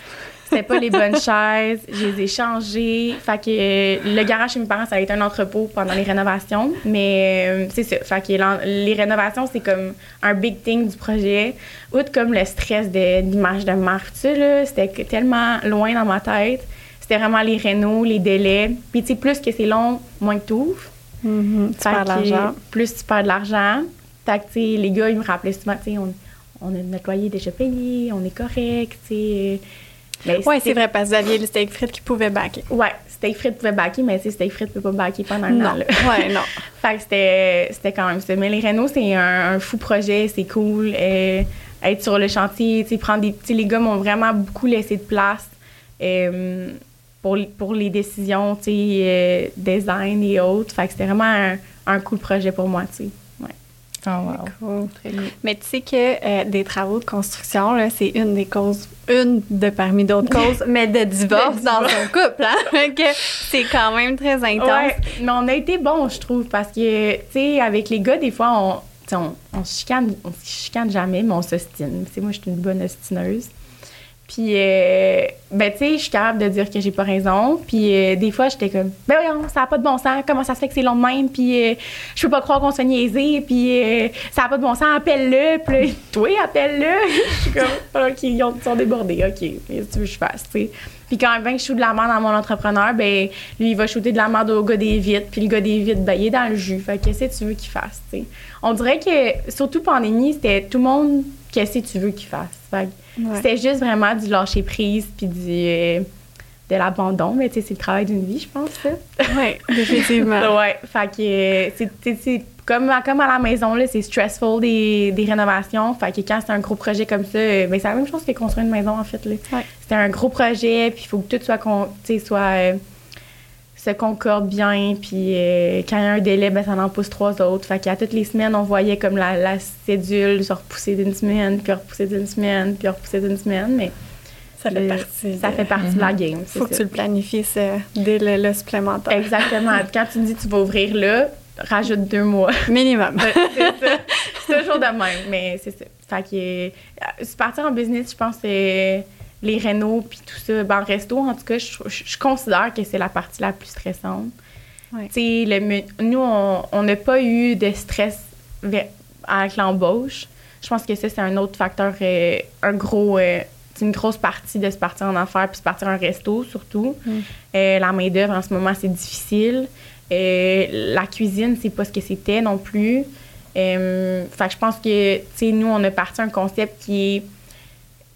C'était pas les bonnes chaises. Je les ai changées. Fait que euh, le garage chez mes parents, ça a été un entrepôt pendant les rénovations. Mais euh, c'est ça. Fait que les rénovations, c'est comme un big thing du projet. Outre comme le stress de l'image de marque, tu sais, c'était tellement loin dans ma tête c'était vraiment les rénaux, les délais. Puis, tu sais, plus que c'est long, moins que tu ouvres.
Mm-hmm. tu perds de l'argent.
Plus tu perds de l'argent. Fait que, les gars, ils me rappelaient souvent, tu sais, on, on, a notre loyer déjà payé, on est correct, tu sais.
Ben, oui, c'est vrai, parce que vous aviez le steak frites qui pouvait backer.
Oui, steak frites pouvait backer, mais tu sais, steak frites ne peut pas backer pendant un an.
Oui, non. (laughs) (laughs)
fait que c'était quand même ça. Mais les rénaux, c'est un, fou projet, c'est cool. Euh, être sur le chantier, tu sais, prendre des. Tu les gars m'ont vraiment beaucoup laissé de place. Euh, pour, pour les décisions, tu sais, euh, design et autres. Fait que c'était vraiment un, un cool projet pour moi, tu sais. Ouais.
Oh,
wow. Mais tu sais que euh, des travaux de construction, là, c'est une des causes, une de parmi d'autres causes, mais de divorce dans son couple, hein? (laughs) c'est quand même très intense. Ouais,
mais on a été bons, je trouve, parce que, tu sais, avec les gars, des fois, on, on, on, se chicane, on se chicane jamais, mais on s'ostine. Tu sais, moi, je suis une bonne ostineuse. Puis, euh, ben, tu sais, je suis capable de dire que j'ai pas raison. Puis, euh, des fois, j'étais comme, ben voyons, ça n'a pas de bon sens. Comment ça se fait que c'est long de même? Puis, euh, je peux pas croire qu'on soit niaisé. Puis, ça n'a pas de bon sens. Appelle-le. Puis, (laughs) toi, appelle-le. (laughs) je suis comme, OK, ils sont débordés. OK, qu'est-ce que tu veux que je fasse, tu sais? Puis, quand même, je shoot de la merde dans mon entrepreneur, ben, lui, il va shooter de la merde au gars des vitres. Puis, le gars des vitres, ben, il est dans le jus. Fait qu'est-ce que tu veux qu'il fasse, tu sais? On dirait que, surtout pandémie, c'était tout le monde, qu'est-ce que tu veux qu'il fasse? Fait c'était juste vraiment du lâcher prise puis du euh, de l'abandon, mais tu sais, c'est le travail d'une vie, je pense, ça.
Oui, (laughs) définitivement.
ouais, fait que euh, c'est comme, comme à la maison, c'est stressful des, des, rénovations. Fait que quand c'est un gros projet comme ça, euh, ben, c'est la même chose que construire une maison, en fait. Là. C'est un gros projet, puis il faut que tout soit, soit se concorde bien. Puis quand il y a un délai, ben, ça en pousse trois autres. Fait qu'à toutes les semaines, on voyait comme la, la cédule se repousser d'une semaine, puis repousser d'une semaine, puis repousser d'une semaine. Mais
ça fait partie,
ça fait partie de la mhm. game.
Il faut que tu le planifies, ce délai-là supplémentaire.
Exactement. (laughs) quand tu dis tu vas ouvrir là, rajoute deux mois.
Minimum. (laughs)
c'est toujours de même, mais c'est ça. Fait que, euh, partir en business, je pense c'est les rénaux puis tout ça. Ben, en resto, en tout cas, je, considère que c'est la partie la plus stressante. Le, nous, on n'a pas eu de stress avec l'embauche. je pense que ça, c'est un autre facteur, euh, un gros, euh, c'est une grosse partie de se partir en affaires puis se partir un resto, surtout.
Mm.
Euh, la main-d'œuvre, en ce moment, c'est difficile. La cuisine, c'est pas ce que c'était non plus. Fait que je pense que, tu sais, nous, on a parti un concept qui est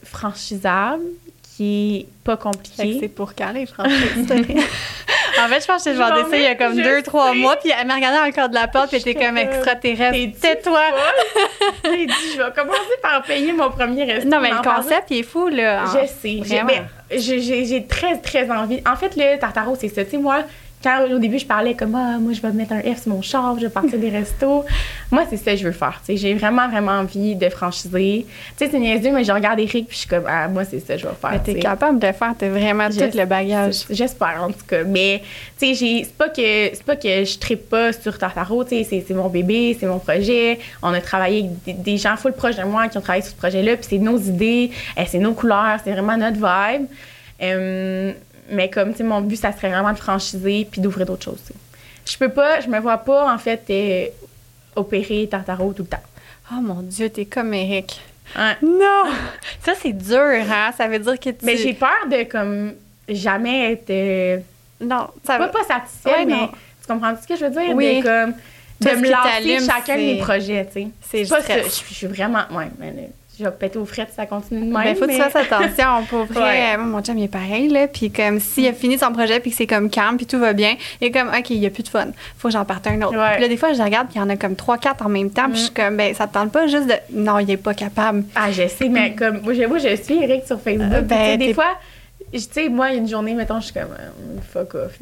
franchisable, qui est pas compliqué.
c'est pour quand les franchises? (laughs) en fait, je pense que j'ai
Je
demandé ça il y a comme deux, trois mois, puis elle m'a regardé encore de la porte, puis elle était comme extraterrestre. Tais-toi! (laughs)
J'ai dit, je vais commencer par payer mon premier resto.
Non, mais le concept, il est fou, là.
Je sais. J'ai, ben, j'ai très, très envie. En fait, le tartaro, c'est ça. Tu sais, moi, quand au début, je parlais comme, ah, moi, je vais mettre un F sur mon char, je vais partir des restos. (laughs) Moi, c'est ça que je veux faire. Tu sais, j'ai vraiment, vraiment envie de franchiser. Tu sais, c'est niaiseux, mais je regarde Eric, puis je suis comme, ah, moi, c'est ça que je vais faire.
Mais
tu
t'es capable de le faire, t'as vraiment tout le bagage.
J'espère, en tout cas. Mais, tu sais, j'ai- c'est pas que c'est pas que je tripe pas sur Tartaro, tu sais, c'est- c'est mon bébé, c'est mon projet. On a travaillé avec des, des gens full proches de moi qui ont travaillé sur ce projet-là, puis c'est nos idées, euh, c'est nos couleurs, c'est vraiment notre vibe. Euh, mais comme, tu sais, mon but, ça serait vraiment de franchiser puis d'ouvrir d'autres choses, tu sais. Je peux pas, je me vois pas, en fait, euh, opérer Tartaro tout le temps.
Oh mon Dieu, t'es comme Eric.
Ouais.
Non! Ça, c'est dur, hein? Ça veut dire que tu...
Mais j'ai peur de, comme, jamais être... euh,
Non, ça
pas,
va...
pas satisfaite,
Ouais,
mais
non.
tu comprends ce que je veux dire?
Oui.
De, comme, de me lancer chacun de mes projets, tu sais.
C'est
pas ça. Je, suis vraiment... Ouais, mais je vais péter aux frettes si ça continue de même.
Ben, faut que tu fasses attention. (laughs) Pour vrai,
Ouais.
mon chum, il est pareil, là. Puis comme s'il a fini son projet, puis que c'est comme calme, puis tout va bien, il est comme, OK, il y a plus de fun. Faut que j'en parte un autre.
Ouais.
Puis là, des fois, je regarde, puis il y en a comme trois, quatre en même temps, puis je suis comme, ben, ça te tente pas juste de. Non, il est pas capable.
Ah, je sais, mais comme... Moi, je, moi, je suis Eric sur Facebook.
Euh, ben,
des fois... je- Tu sais, moi, une journée, mettons, je suis comme, euh, fuck off,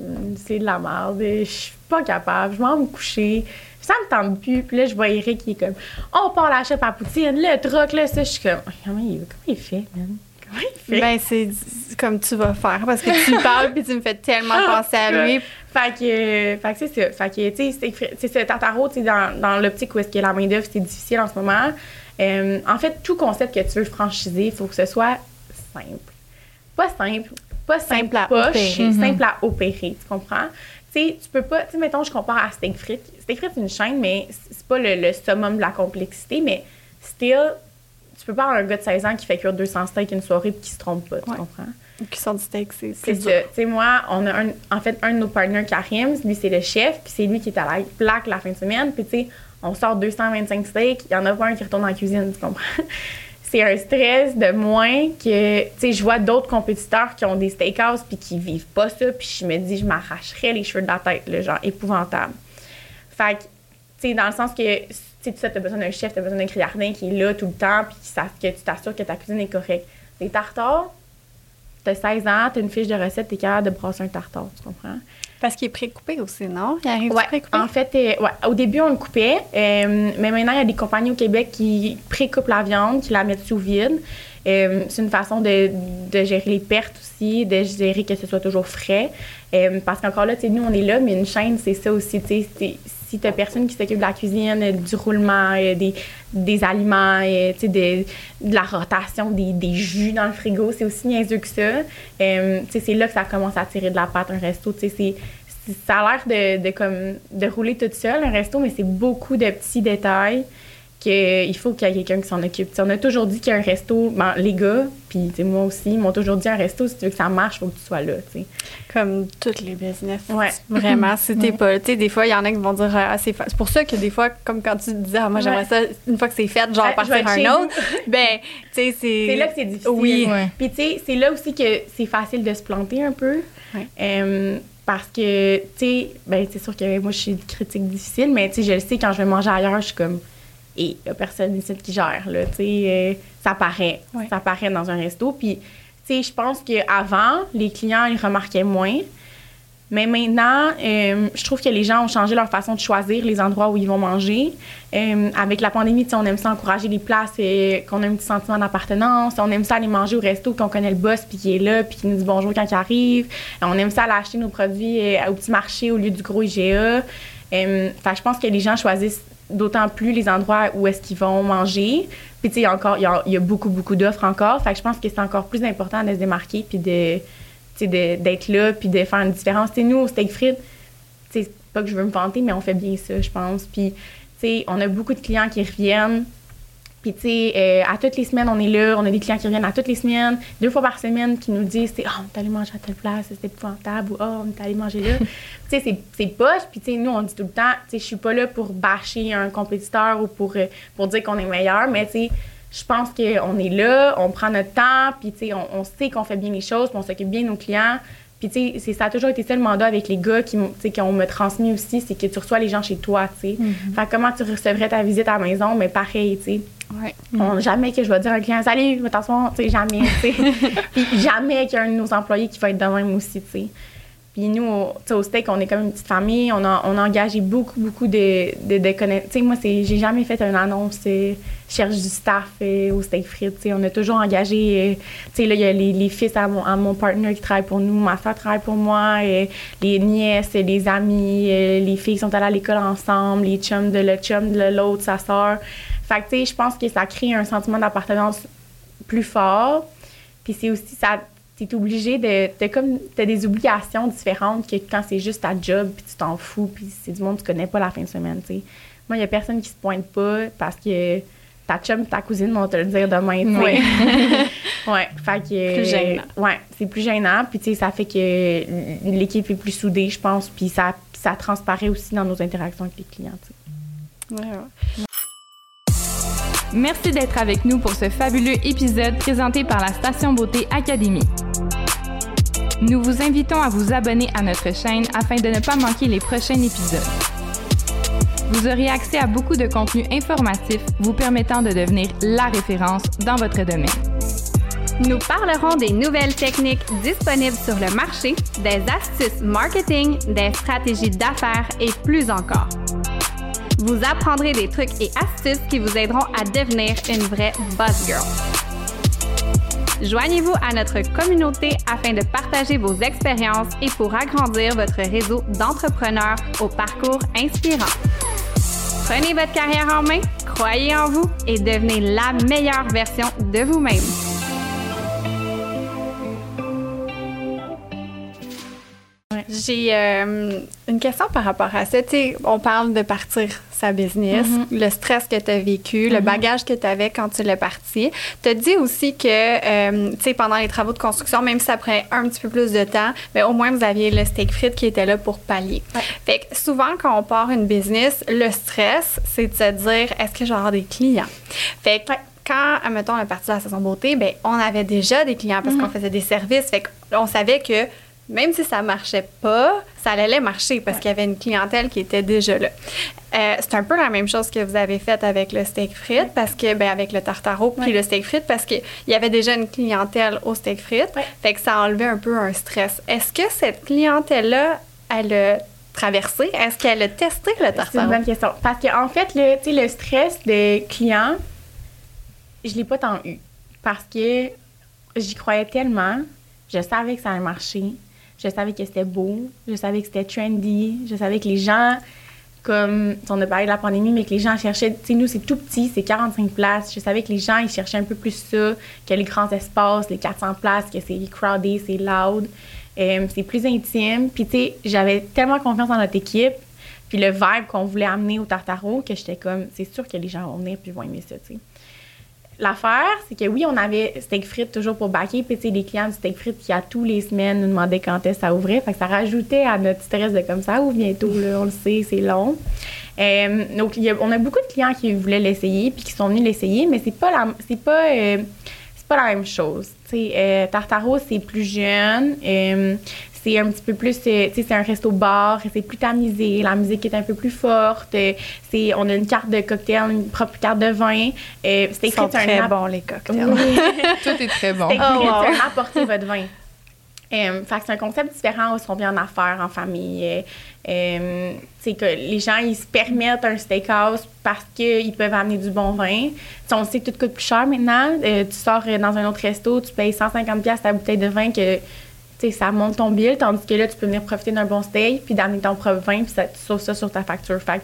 c'est de la merde, je suis pas capable, je m'en vais me coucher, ça me tente plus. Puis là, je vois Eric qui est comme, on part la chef à poutine, le truc, là, ça, je suis comme, comment il, comment il fait, man? Comment il fait?
Ben, c'est comme tu vas faire, parce que tu parles, puis tu me fais tellement
Ah,
penser à lui.
Fait que, fait que c'est ça. Fait que, tu sais, c'est ça. Tartaro, tu sais, dans, dans l'optique où est-ce que la main-d'œuvre, c'est difficile en ce moment. Euh, en fait, tout concept que tu veux franchiser, il faut que ce soit simple. Pas simple, pas simple,
Simple à
poche,
opérer.
simple à opérer, tu comprends? Tu sais, tu peux pas, tu sais, mettons, je compare à Steak Frites. Steak Frites, c'est une chaîne, mais c'est pas le, le summum de la complexité, mais still, tu peux pas avoir un gars de 16 ans qui fait cuire 200 steaks une soirée et qui se trompe pas, tu
Ouais.
comprends?
Qui sont du steak, c'est
ça. Tu sais, moi, on a un, en fait un de nos partenaires, Karim, lui, c'est le chef, puis c'est lui qui est à la plaque la fin de semaine. Puis, tu sais, on sort 225 steaks, il y en a pas un qui retourne la cuisine, tu comprends? C'est un stress de moins que, tu sais, je vois d'autres compétiteurs qui ont des steakhouses puis qui vivent pas ça, puis je me dis, je m'arracherais les cheveux de la tête, là, genre épouvantable. Fait que, tu sais, dans le sens que, tu sais, tu t'as besoin d'un chef, t'as besoin d'un criardin qui est là tout le temps, puis que tu t'assures que ta cuisine est correcte. Les tartares, t'as 16 ans, t'as une fiche de recette, t'es capable de brasser un tartare, tu comprends?
Parce qu'il est précoupé aussi, non? Il arrive
Ouais,
précoupé?
en fait, euh, ouais, au début, on le coupait, euh, mais maintenant, il y a des compagnies au Québec qui précoupent la viande, qui la mettent sous vide. Euh, c'est une façon de, de gérer les pertes aussi, de gérer que ce soit toujours frais. Parce qu'encore là, tu sais, nous, on est là, mais une chaîne, c'est ça aussi. Si tu personne qui s'occupe de la cuisine, euh, du roulement, euh, des, aliments, euh, de, la rotation, des, des jus dans le frigo, c'est aussi niaiseux que ça. C'est là que ça commence à tirer de la pâte, un resto. c'est ça a l'air de, de, de rouler toute seule, un resto, mais c'est beaucoup de petits détails qu'il faut qu'il y ait quelqu'un qui s'en occupe. T'sais, on a toujours dit qu'il y a un resto, ben, les gars, puis moi aussi, ils m'ont toujours dit un resto, si tu veux que ça marche, il faut que tu sois là. t'sais.
Comme toutes les business.
Ouais.
Vraiment, si t'es pas. Tu sais, des fois, il y en a qui vont dire, ah, c'est C'est pour ça que des fois, comme quand tu disais, ah, moi, j'aimerais ça, une fois que c'est fait, genre,
vais
partir
être
un autre. (laughs) ben, tu sais, c'est.
C'est là que c'est difficile.
Oui.
Ouais.
Puis tu sais, c'est là aussi que c'est facile de se planter un peu.
Ouais.
Euh, parce que, tu sais, ben, c'est sûr que moi, je suis une critique difficile, mais tu sais, je le sais, quand je vais manger ailleurs, je suis comme, et il y a personne ici qui gère, là, euh, ça paraît.
Ouais.
Ça paraît dans un resto. Puis, je pense qu'avant, les clients, ils remarquaient moins. Mais maintenant, euh, je trouve que les gens ont changé leur façon de choisir les endroits où ils vont manger. Euh, avec la pandémie, on aime ça encourager les places euh, qu'on a un petit sentiment d'appartenance. On aime ça aller manger au resto qu'on connaît le boss puis qui est là puis qui nous dit bonjour quand il arrive. On aime ça aller acheter nos produits au petit marché au lieu du gros IGA. Euh, que je pense que les gens choisissent d'autant plus les endroits où est-ce qu'ils vont manger. Puis tu sais, encore, il y a, beaucoup, beaucoup d'offres encore. Fait que je pense que c'est encore plus important de se démarquer puis de d'être là puis de faire une différence. Tu nous, au steak frites, tu sais, pas que je veux me vanter, mais on fait bien ça, je pense. Puis, tu sais, on a beaucoup de clients qui reviennent. Puis, tu sais, euh, à toutes les semaines, on est là. On a des clients qui reviennent à toutes les semaines, deux fois par semaine, qui nous disent, c'est, oh, on est allé manger à telle place, c'était épouvantable, ou oh, on est allé manger là. (laughs) tu sais, c'est, c'est poche. Puis, tu sais, nous, on dit tout le temps, tu sais, je suis pas là pour bâcher un compétiteur ou pour, euh, pour dire qu'on est meilleur, mais, tu sais, je pense qu'on est là, on prend notre temps, puis, tu sais, on, on sait qu'on fait bien les choses, puis on s'occupe bien de nos clients. Puis, tu sais, ça a toujours été ça le mandat avec les gars qui, qui ont me transmis aussi, c'est que tu reçois les gens chez toi, tu sais. Fait comment tu recevrais ta visite à la maison, mais pareil, tu sais.
Ouais.
On- jamais que je vais dire à un client, salut, t'asseoir, tu sais, jamais, tu sais. (laughs) Puis jamais qu'il y a un de nos employés qui va être de même aussi, tu sais. Puis nous, au, tu sais, au steak, on est comme une petite famille. On a, on a engagé beaucoup, beaucoup de, de, de conna- Tu sais, moi, c'est, j'ai jamais fait une annonce, euh, cherche du staff euh, au steak frites. On a toujours engagé. euh, il y a les, les fils à mon, à mon partner qui travaillent pour nous, ma soeur travaille pour moi, euh, les nièces, les amis, les filles qui sont allées à l'école ensemble, les chums de le chum de l'autre, sa soeur. Fait que, tu sais, je pense que ça crée un sentiment d'appartenance plus fort. Puis c'est aussi ça. T'es obligé de. T'as comme. T'as des obligations différentes que quand c'est juste ta job, puis tu t'en fous, puis c'est du monde que tu connais pas la fin de semaine, tu sais. Moi, il y a personne qui se pointe pas parce que ta chum ta cousine vont te le dire demain, tu sais.
Ouais. (laughs)
ouais. Fait que.
Plus gênant.
Ouais, c'est plus gênant, puis tu sais, ça fait que l'équipe est plus soudée, je pense, puis ça, ça transparaît aussi dans nos interactions avec les clients, tu sais.
Ouais, ouais.
Merci d'être avec nous pour ce fabuleux épisode présenté par la Station Beauté Académie. Nous vous invitons à vous abonner à notre chaîne afin de ne pas manquer les prochains épisodes. Vous aurez accès à beaucoup de contenus informatifs vous permettant de devenir la référence dans votre domaine.
Nous parlerons des nouvelles techniques disponibles sur le marché, des astuces marketing, des stratégies d'affaires et plus encore. Vous apprendrez des trucs et astuces qui vous aideront à devenir une vraie boss girl. Joignez-vous à notre communauté afin de partager vos expériences et pour agrandir votre réseau d'entrepreneurs au parcours inspirant. Prenez votre carrière en main, croyez en vous et devenez la meilleure version de vous-même. J'ai euh, une question par rapport à ça. Tu sais, on parle de partir sa business, le stress que tu as vécu, le bagage que tu avais quand tu l'as parti. Tu as dit aussi que, euh, tu sais, pendant les travaux de construction, même si ça prenait un petit peu plus de temps, mais au moins vous aviez le steak frites qui était là pour pallier. Fait que souvent, quand on part une business, le stress, c'est de se dire est-ce que avoir des clients? Fait que quand, admettons, on est parti de la saison beauté, ben, on avait déjà des clients parce qu'on faisait des services. Fait qu'on savait que même si ça marchait pas, ça allait marcher parce qu'il y avait une clientèle qui était déjà là. Euh, c'est un peu la même chose que vous avez fait avec le steak frites parce que ben avec le tartaro puis le steak frites parce qu'il y avait déjà une clientèle au steak frites.
Ouais.
Fait que ça enlevait un peu un stress. Est-ce que cette clientèle là, elle a traversé? Est-ce qu'elle a testé le
C'est une
tartaro
bonne question. Parce qu'en en fait, le, le stress des clients, je l'ai pas tant eu. Parce que j'y croyais tellement. Je savais que ça allait marcher. Je savais que c'était beau. Je savais que c'était trendy. Je savais que les gens, comme on a parlé de la pandémie, mais que les gens cherchaient. Tu sais, nous, c'est tout petit, c'est 45 places. Je savais que les gens, ils cherchaient un peu plus ça, que les grands espaces, les 400 places, que c'est crowded, c'est loud. Euh, c'est plus intime. Puis, tu sais, j'avais tellement confiance en notre équipe. Puis le vibe qu'on voulait amener au Tartaro, que j'étais comme, c'est sûr que les gens vont venir puis vont aimer ça, tu sais. L'affaire, c'est que oui, on avait steak frites toujours pour baquer, puis tu sais, clients du steak frites qui, à tous les semaines, nous demandaient quand est-ce ça ouvrait. Fait que ça rajoutait à notre stress de comme ça, ou bientôt, là, on le sait, c'est long. Euh, donc, on a beaucoup de clients qui voulaient l'essayer, puis qui sont venus l'essayer, mais c'est pas la, euh, pas la même chose. Euh, Tartaro, c'est plus jeune. C'est un petit peu plus, euh, tu sais, c'est un resto-bar, c'est plus tamisé, la musique est un peu plus forte, euh, c'est, on a une carte de cocktail, une propre carte de vin. Euh, c'est
Ils sont
écrit un
très
app-
bons les cocktails.
Oui. (laughs)
Tout est très bon.
C'est
Oh, wow.
c'est apporter votre vin. Fait que c'est un concept différent où ils sont bien en affaires, en famille. Tu sais, que les gens, ils se permettent un steakhouse parce qu'ils peuvent amener du bon vin. Tu sais, on sait que tout coûte plus cher maintenant. Tu sors dans un autre resto, tu payes 150$ pièces ta bouteille de vin que tu sais, ça monte ton bill, tandis que là, tu peux venir profiter d'un bon steak, puis d'amener ton propre vin, puis ça, tu sauves ça sur ta facture. Fait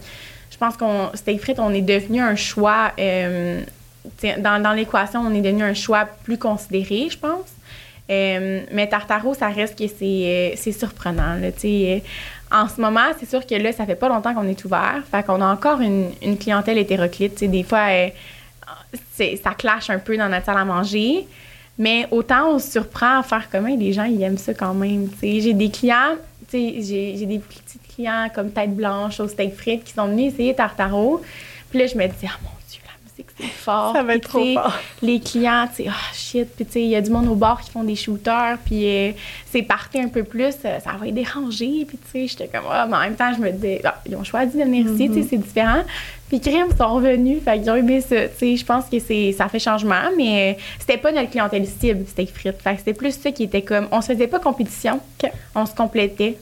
je pense qu'on, steak frites, on est devenu un choix, euh, dans, dans l'équation, on est devenu un choix plus considéré, je pense. Euh, mais Tartaro, ça reste que c'est, euh, surprenant. Là, en ce moment, c'est sûr que là, ça fait pas longtemps qu'on est ouvert. Fait qu'on a encore une, une clientèle hétéroclite. Tu sais, Des fois, euh, ça clash un peu dans notre salle à manger. Mais autant on se surprend à faire comment les gens, ils aiment ça quand même. J'ai des clients, j'ai des petits clients comme Tête Blanche au steak frites qui sont venus essayer Tartaro. Puis là, je me dis, ah mon Dieu, la musique, c'est fort.
Ça va être trop fort.
Les clients, tu sais, ah shit. Puis tu sais, il y a du monde au bar qui font des shooters. Puis euh, c'est parti un peu plus, euh, ça va les déranger. Puis tu sais, j'étais comme, ah, mais en même temps, je me disais, ah, ils ont choisi de venir ici,
Mm-hmm.
tu sais, c'est différent. Puis Crème sont revenus, fait qu'ils ont aimé ça. Tu sais, je pense que c'est, ça fait changement, mais euh, c'était pas notre clientèle cible, steak frites. Fait que c'était plus ça qui était comme, on se faisait pas compétition, on se complétait.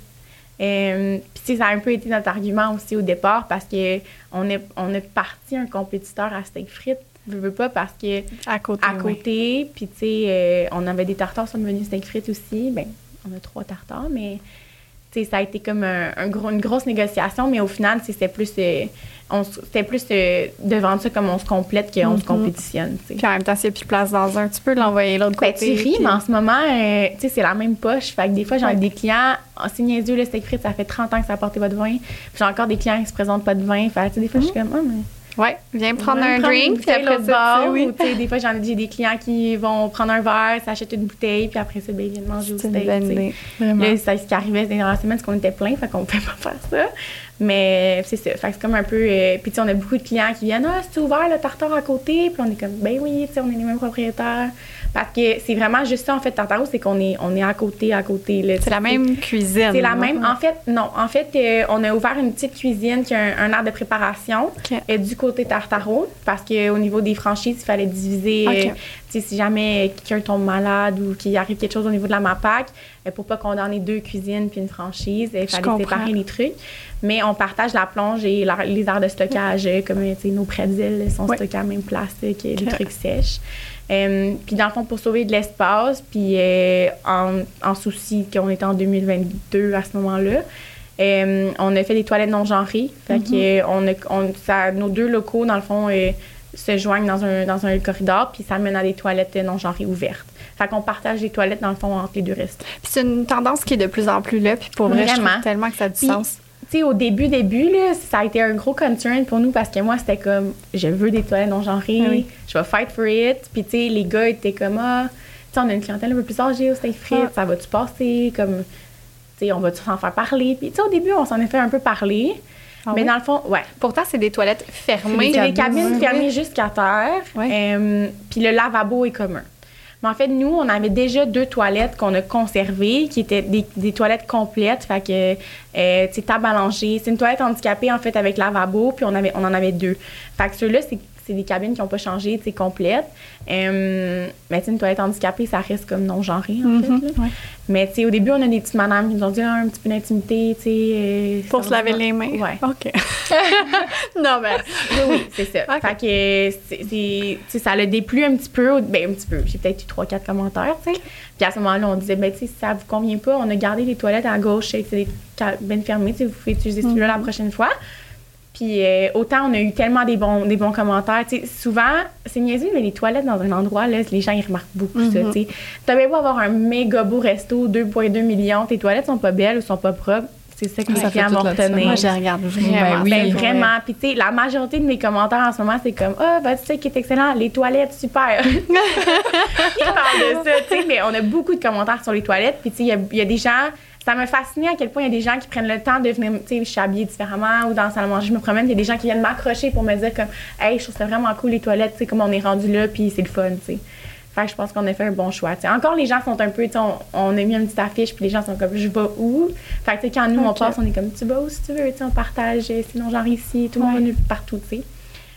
Euh, Puis ça a un peu été notre argument aussi au départ parce que on est, on est parti un compétiteur à steak frites. Je veux pas parce que
À côté.
à
oui.
côté, puis tu sais, euh, on avait des tartares sur le menu steak frites aussi. Ben, on a trois tartares, mais ça a été comme un, un gros, une grosse négociation, mais au final, sais, c'était plus, euh, on plus euh, de vendre ça comme on se complète qu'on se
Mhm.
compétitionne. tu sais.
Puis en même temps, s'il n'y a plus de place dans un, tu peux l'envoyer l'autre
Ben,
côté.
tu ris,
puis-
mais en ce moment, euh, c'est la même poche. Fait que des fois, j'ai
Ouais.
des clients, oh, c'est niaiseux, le steak frites, ça fait 30 ans que ça a porté votre vin. Puis j'ai encore des clients qui se présentent pas de vin. Fait des fois, je suis comme, ah, mais.
Ouais, viens prendre un
prendre
drink, puis après ça, oui.
ou, des fois, j'ai des clients qui vont prendre un verre, s'achètent une bouteille, puis après ça, ben, ils viennent manger au steak.
Vraiment.
Là, ça, ce qui arrivait dans la semaine, c'est qu'on était plein, fait qu'on (laughs) pouvait pas faire ça. Mais c'est ça. Fait c'est comme un peu. euh, puis, tu sais, on a beaucoup de clients qui viennent Ah, c'est ouvert le tartare à côté. Puis, on est comme Ben oui, tu sais, on est les mêmes propriétaires. Parce que c'est vraiment juste ça, en fait, Tartaro, c'est qu'on est, on est à côté, à côté. là.
C'est la même cuisine.
C'est la même. En fait, non. En fait, euh, on a ouvert une petite cuisine qui a un, un art de préparation
OK.
euh, du côté Tartaro parce qu'au niveau des franchises, il fallait diviser. euh, si jamais quelqu'un tombe malade ou qu'il arrive quelque chose au niveau de la MAPAC, pour pas qu'on en ait deux cuisines puis une franchise, il fallait séparer les trucs. Mais on partage la plonge et la- les aires de stockage, comme nos pretzels sont stockés à la même place que les trucs sèches. Euh, puis dans le fond, pour sauver de l'espace, puis euh, en, en souci qu'on était en 2022 à ce moment-là, euh, on a fait des toilettes non genrées. Fait que on a, on- ça- nos deux locaux, dans le fond, se joignent dans un, dans un corridor, puis ça mène à des toilettes non genrées ouvertes. Fait qu'on partage les toilettes, dans le fond, entre les deux restes.
Puis c'est une tendance qui est de plus en plus là, puis pour vrai, je
Vraiment.
trouve tellement que ça a du sens.
Tu sais, au début, début, là, ça a été un gros concern pour nous parce que moi, c'était comme, je veux des toilettes non genrées,
Ah oui.
je vais fight for it. Puis, tu sais, les gars étaient comme, ah, tu sais, on a une clientèle un peu plus âgée au steak frites,
Ah.
ça va-tu passer? Comme, tu sais, on va-tu s'en faire parler? Puis, tu sais, au début, on s'en est fait un peu parler.
Ah
mais
oui?
dans le fond, ouais.
Pourtant, c'est des toilettes fermées.
C'est des cabines fermées jusqu'à terre. Euh, puis le lavabo est commun. Mais en fait, nous, on avait déjà deux toilettes qu'on a conservées, qui étaient des, toilettes complètes. Fait que, euh, tu sais, table. C'est une toilette handicapée, en fait, avec lavabo, puis on, avait, on en avait deux. Fait que ceux-là, c'est c'est des cabines qui n'ont pas changé, tu sais, complètes. Euh, mais tu sais, une toilette handicapée, ça reste comme non-genré, en
Mhm,
fait. là.
ouais.
Mais tu sais, au début, on a des petites madames qui nous ont dit Ah, un petit peu d'intimité, tu sais. euh,
Pour se laver les mains.
Ouais. (laughs)
OK. (laughs) non, mais.
Oui, oui, c'est ça. Fait que c'est, c'est- ça l'a déplu un petit peu. Ben, un petit peu. J'ai peut-être eu trois, quatre commentaires, tu sais. Puis à ce moment-là, on disait, ben, tu sais, si ça vous convient pas, on a gardé les toilettes à gauche, c'est des cabines fermées, tu vous pouvez utiliser celui-là
Mhm.
la prochaine fois. Puis euh, autant on a eu tellement des bons, des bons commentaires. Tu sais, souvent, c'est niaiseux, mais les toilettes dans un endroit, là, les gens, ils remarquent beaucoup ça.
Mhm.
Tu sais. T'as bien beau avoir un méga beau resto, 2,2 millions, tes toilettes sont pas belles ou sont pas propres. C'est ça que
Ça
les
fait
clients vont retenir.
Moi, je regarde vraiment.
Ben oui.
Ben, vraiment. Puis, tu sais, la majorité de mes commentaires en ce moment, c'est comme Ah, ben, tu sais, qui est excellent, les toilettes, super. (laughs) (laughs) Ils parlent de ça, tu sais, mais on a beaucoup de commentaires sur les toilettes. Puis, tu sais, il y a- il y, a des gens. Ça m'a fasciné à quel point il y a des gens qui prennent le temps de venir, tu sais, je suis habillée différemment ou dans la salle à manger, je me promène. Il y a des gens qui viennent m'accrocher pour me dire, comme, hey, je trouve ça vraiment cool, les toilettes, tu sais, comme on est rendu là, puis c'est le fun, tu sais. Fait que je pense qu'on a fait un bon choix. Encore, les gens sont un peu, on, on a mis une petite affiche, puis les gens sont comme, je vais où? Fait que, tu sais, quand nous, on passe, on est comme, tu vas où si tu veux, on partage, euh, sinon, genre ici, tout le monde
Ouais.
nulle partout, tu sais.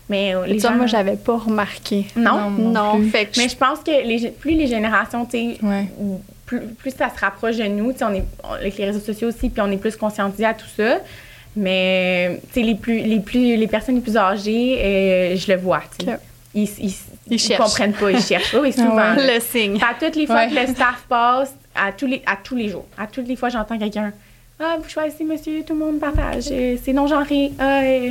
Mais euh, les
Ça,
gens.
moi, j'avais pas remarqué.
Non?
Non.
Non,
plus.
fait que
Mais
je-
pense que les, plus les générations, tu sais,
Ouais.
plus, plus ça se rapproche de nous, tu sais, on est on- avec les réseaux sociaux aussi, puis on est plus conscientisés à tout ça. Mais, tu sais, les, plus, les, plus, les personnes les plus âgées, euh, je le vois, tu sais.
Ok.
Ils, ils,
Ils cherchent.
comprennent pas, ils cherchent. Oui, (laughs) souvent.
Ah ouais.
le signe.
À toutes les fois
Ouais.
que le staff passe, à tous les, à tous les jours, à toutes les fois, j'entends quelqu'un Ah, vous choisissez, monsieur, tout le monde partage. Euh, c'est non-genré. Ah, euh,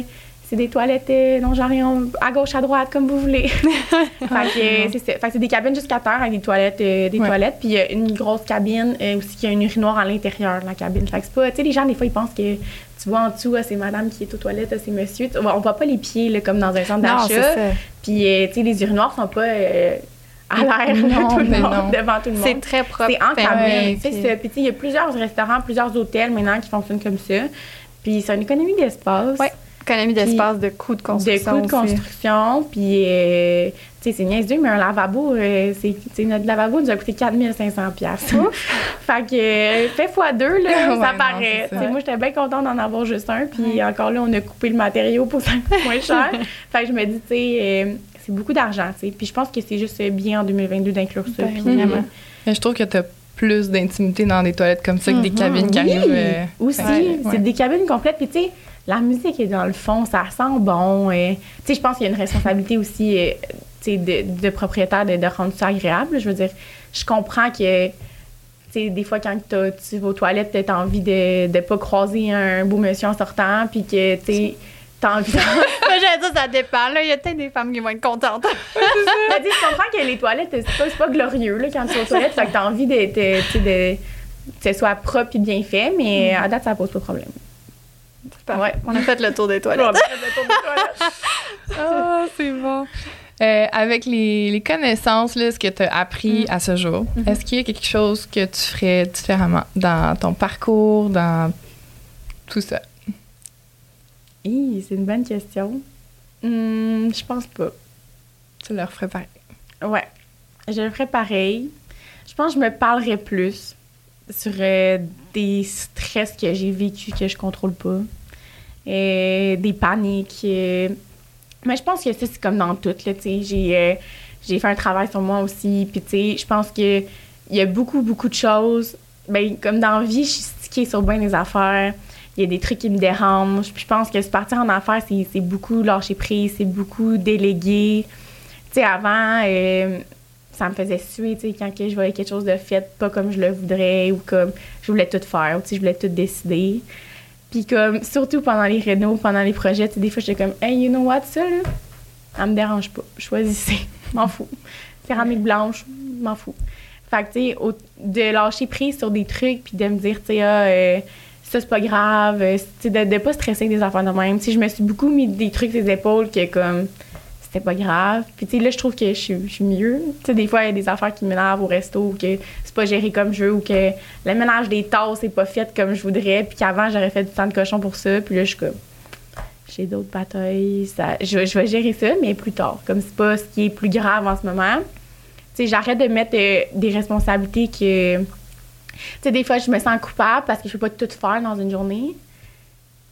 c'est des toilettes euh, non-genrées on- à gauche, à droite, comme vous voulez. (laughs) fait que euh, c'est des cabines jusqu'à terre avec des toilettes, euh, des
Ouais.
toilettes. Puis il y a une grosse cabine aussi qui a une urinoir à l'intérieur de la cabine. Fait que c'est pas. Tu sais, les gens, des fois, ils pensent que tu vois en dessous, ah, c'est madame qui est aux toilettes, ah, c'est monsieur. On voit pas les pieds là, comme dans un centre
Non,
d'achat. Puis, tu sais, les urinoirs sont pas euh, à l'air
Non,
là, tout le
mais
monde,
non.
devant tout le monde.
C'est très propre.
C'est
puis-
tu sais, il y a plusieurs restaurants, plusieurs hôtels maintenant qui fonctionnent comme ça. Puis, c'est une économie d'espace.
Ouais. Économie d'espace, de coûts de
De
construction.
coûts de
aussi.
construction. Puis, euh, tu sais, c'est niaiseux, mais un lavabo, euh, c'est, notre lavabo nous a coûté 4500 pièces (laughs) Fait que, euh, fait fois deux, là,
Ouais,
ça paraît.
ça.
Moi, j'étais bien contente d'en avoir juste un. Puis, encore là, on a coupé le matériau pour que ça coûte moins cher. (laughs) fait que je me dis, tu sais, euh, c'est beaucoup d'argent, tu sais. Puis, je pense que c'est juste bien en 2022 d'inclure ça.
Ben,
puis,
vraiment.
euh,
Mais je trouve que t'as plus d'intimité dans des toilettes comme ça que des
Mhm.
cabines qui
Oui,
arrivent. euh,
aussi.
ouais,
C'est
ouais.
des cabines complètes. Puis, tu sais, la musique est dans le fond, ça sent bon. tu sais, je pense qu'il y a une responsabilité aussi, euh, tu de, de propriétaire de, de rendre ça agréable. Je veux dire, je comprends que, tu des fois, quand tu vas aux toilettes, t'as envie de ne pas croiser un beau monsieur en sortant, puis que, tu t'as envie de... (laughs)
J'allais dire, ça dépend. Là, il y a peut-être des femmes qui vont être contentes. (laughs)
Ben, tu je comprends que les toilettes, c'est pas, pas glorieux, là, quand tu vas aux toilettes. fait que t'as envie de, de, tu sais, de- que ce soit propre et bien fait, mais à date, ça pose pas de problème.
Ouais. On a fait le tour des toilettes. (laughs)
Ah, c'est bon. Euh, avec les, les connaissances, là, ce que tu as appris à ce jour, est-ce qu'il y a quelque chose que tu ferais différemment dans ton parcours, dans tout ça?
Hi, c'est une bonne question. Hmm, je pense pas.
Tu leur ferais pareil.
Ouais, je le ferais pareil. Je pense que je me parlerais plus sur des stress que j'ai vécu que je contrôle pas. Euh, des paniques. euh. Mais je pense que ça, c'est comme dans tout. J'ai, euh, j'ai fait un travail sur moi aussi. Puis, tu sais, je pense que il y a beaucoup, beaucoup de choses. Ben, comme dans la vie, je suis stickée sur bien des affaires. Il y a des trucs qui me dérangent. Puis je pense que se partir en affaires, c'est, c'est beaucoup lâcher prise, c'est beaucoup déléguer. Tu sais, avant, euh, ça me faisait suer, tu sais, quand je voyais quelque chose de fait, pas comme je le voudrais ou comme je voulais tout faire, ou tu sais, je voulais tout décider. Puis comme, surtout pendant les rénaux, pendant les projets, tu sais, des fois, j'étais comme, hey, you know what, ça, là, ça me dérange pas. Choisissez, (laughs) m'en fous. Céramique blanche, m'en fous. Fait que, tu sais, de lâcher prise sur des trucs, puis de me dire, tu sais, ah, euh, ça, c'est pas grave, euh, tu sais, de, pas stresser des affaires de même. Tu sais, je me suis beaucoup mis des trucs les épaules que, comme, c'était pas grave. Puis, tu sais, là, je trouve que je suis, mieux. Tu sais, des fois, il y a des affaires qui m'énervent au resto ou que c'est pas géré comme je veux ou que le ménage des tasses c'est pas fait comme je voudrais. Puis qu'avant, j'aurais fait du temps de cochon pour ça. Puis là, je suis comme, j'ai d'autres batailles. Ça, je, je vais gérer ça, mais plus tard. Comme c'est pas ce qui est plus grave en ce moment. Tu sais, j'arrête de mettre euh, des responsabilités que. Tu sais, des fois, je me sens coupable parce que je peux pas tout faire dans une journée.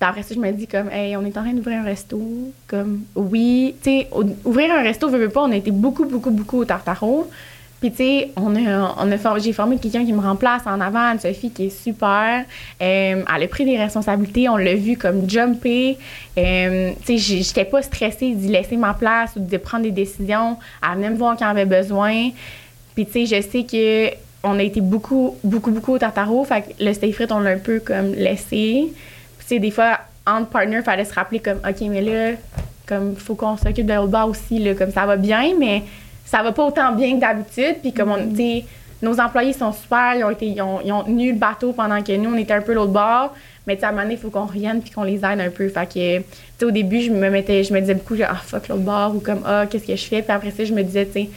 Puis après ça, je me dis comme, hey, on est en train d'ouvrir un resto. Comme, oui, tu sais, ouvrir un resto, veut, veut pas, on a été beaucoup, beaucoup, beaucoup au Tartaro. Puis, tu sais, on a, on a j'ai formé quelqu'un qui me remplace en avant, Sophie, qui est super. Euh, elle a pris des responsabilités, on l'a vu comme jumper. Euh, tu sais, j'étais pas stressée d'y laisser ma place ou de prendre des décisions. Elle venait me voir quand avait besoin. Puis, tu sais, je sais que on a été beaucoup, beaucoup, beaucoup au Tartaro. Fait que le stay frites, on l'a un peu comme laissé. Tu sais, des fois, entre partners, fallait se rappeler comme, OK, mais là, comme, faut qu'on s'occupe de l'autre bar aussi, là, comme ça va bien, mais ça va pas autant bien que d'habitude. Puis, comme on, tu sais, nos employés sont super, ils ont, été, ils, ont, ils ont tenu le bateau pendant que nous, on était un peu l'autre bord. Mais, tu sais, à un moment donné, il faut qu'on revienne puis qu'on les aide un peu. Fait que, tu sais, au début, je me mettais, je me disais beaucoup, genre, ah, fuck l'autre bord, ou comme, ah, qu'est-ce que je fais? Puis après ça, je me disais, tu sais,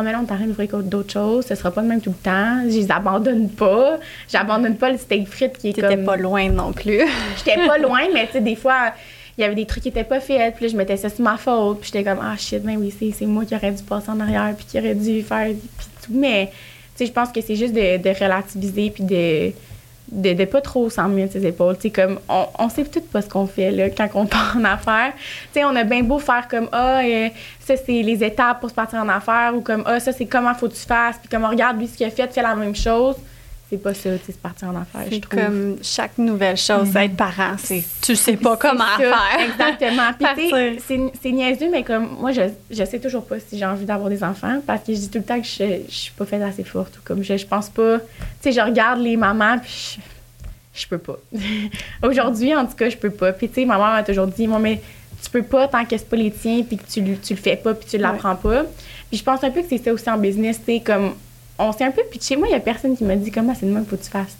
oh, mais là, on d'ouvrir d'autres choses, ce sera pas le même tout le temps. Je les abandonne pas. J'abandonne pas le steak frites qui est
T'étais
comme.
pas loin non plus. (laughs)
J'étais pas loin, mais tu sais, des fois, il y avait des trucs qui étaient pas faits, puis là, je mettais ça sur ma faute, puis j'étais comme, ah shit, ben oui, c'est, moi qui aurais dû passer en arrière, puis qui aurait dû faire, puis tout. Mais, tu sais, je pense que c'est juste de, de relativiser, puis de, de, de pas trop s'en mettre ses épaules. Comme, on, on sait tout pas ce qu'on fait, là, quand on (laughs) part en affaires. On a bien beau faire comme, ah, euh, ça, c'est les étapes pour se partir en affaires, ou comme, ah, ça, c'est comment faut tu fasses, puis comme, on regarde lui ce qu'il a fait, fais la même chose. C'est pas ça, tu sais, se partir en affaires, je
C'est
trouve.
comme chaque nouvelle chose, être parent, c'est tu sais pas comment
C'est ça,
faire. (laughs)
Exactement. Puis, tu sais,
Partir.
c'est- c'est niaiseux, mais comme moi, je, je sais toujours pas si j'ai envie d'avoir des enfants parce que je dis tout le temps que je, je suis pas faite assez forte ou comme je, je pense pas. Tu sais, je regarde les mamans puis je, je peux pas. (laughs) Aujourd'hui, en tout cas, je peux pas. Puis, tu sais, ma mère m'a toujours dit, moi, mais tu peux pas tant que c'est pas les tiens puis que tu, le- tu le fais pas puis tu l'apprends pas. Puis, je pense un peu que c'est ça aussi en business, tu sais, comme on s'est un peu pitché. Moi, il y a personne qui m'a dit comment c'est de même qu'il faut que tu fasses.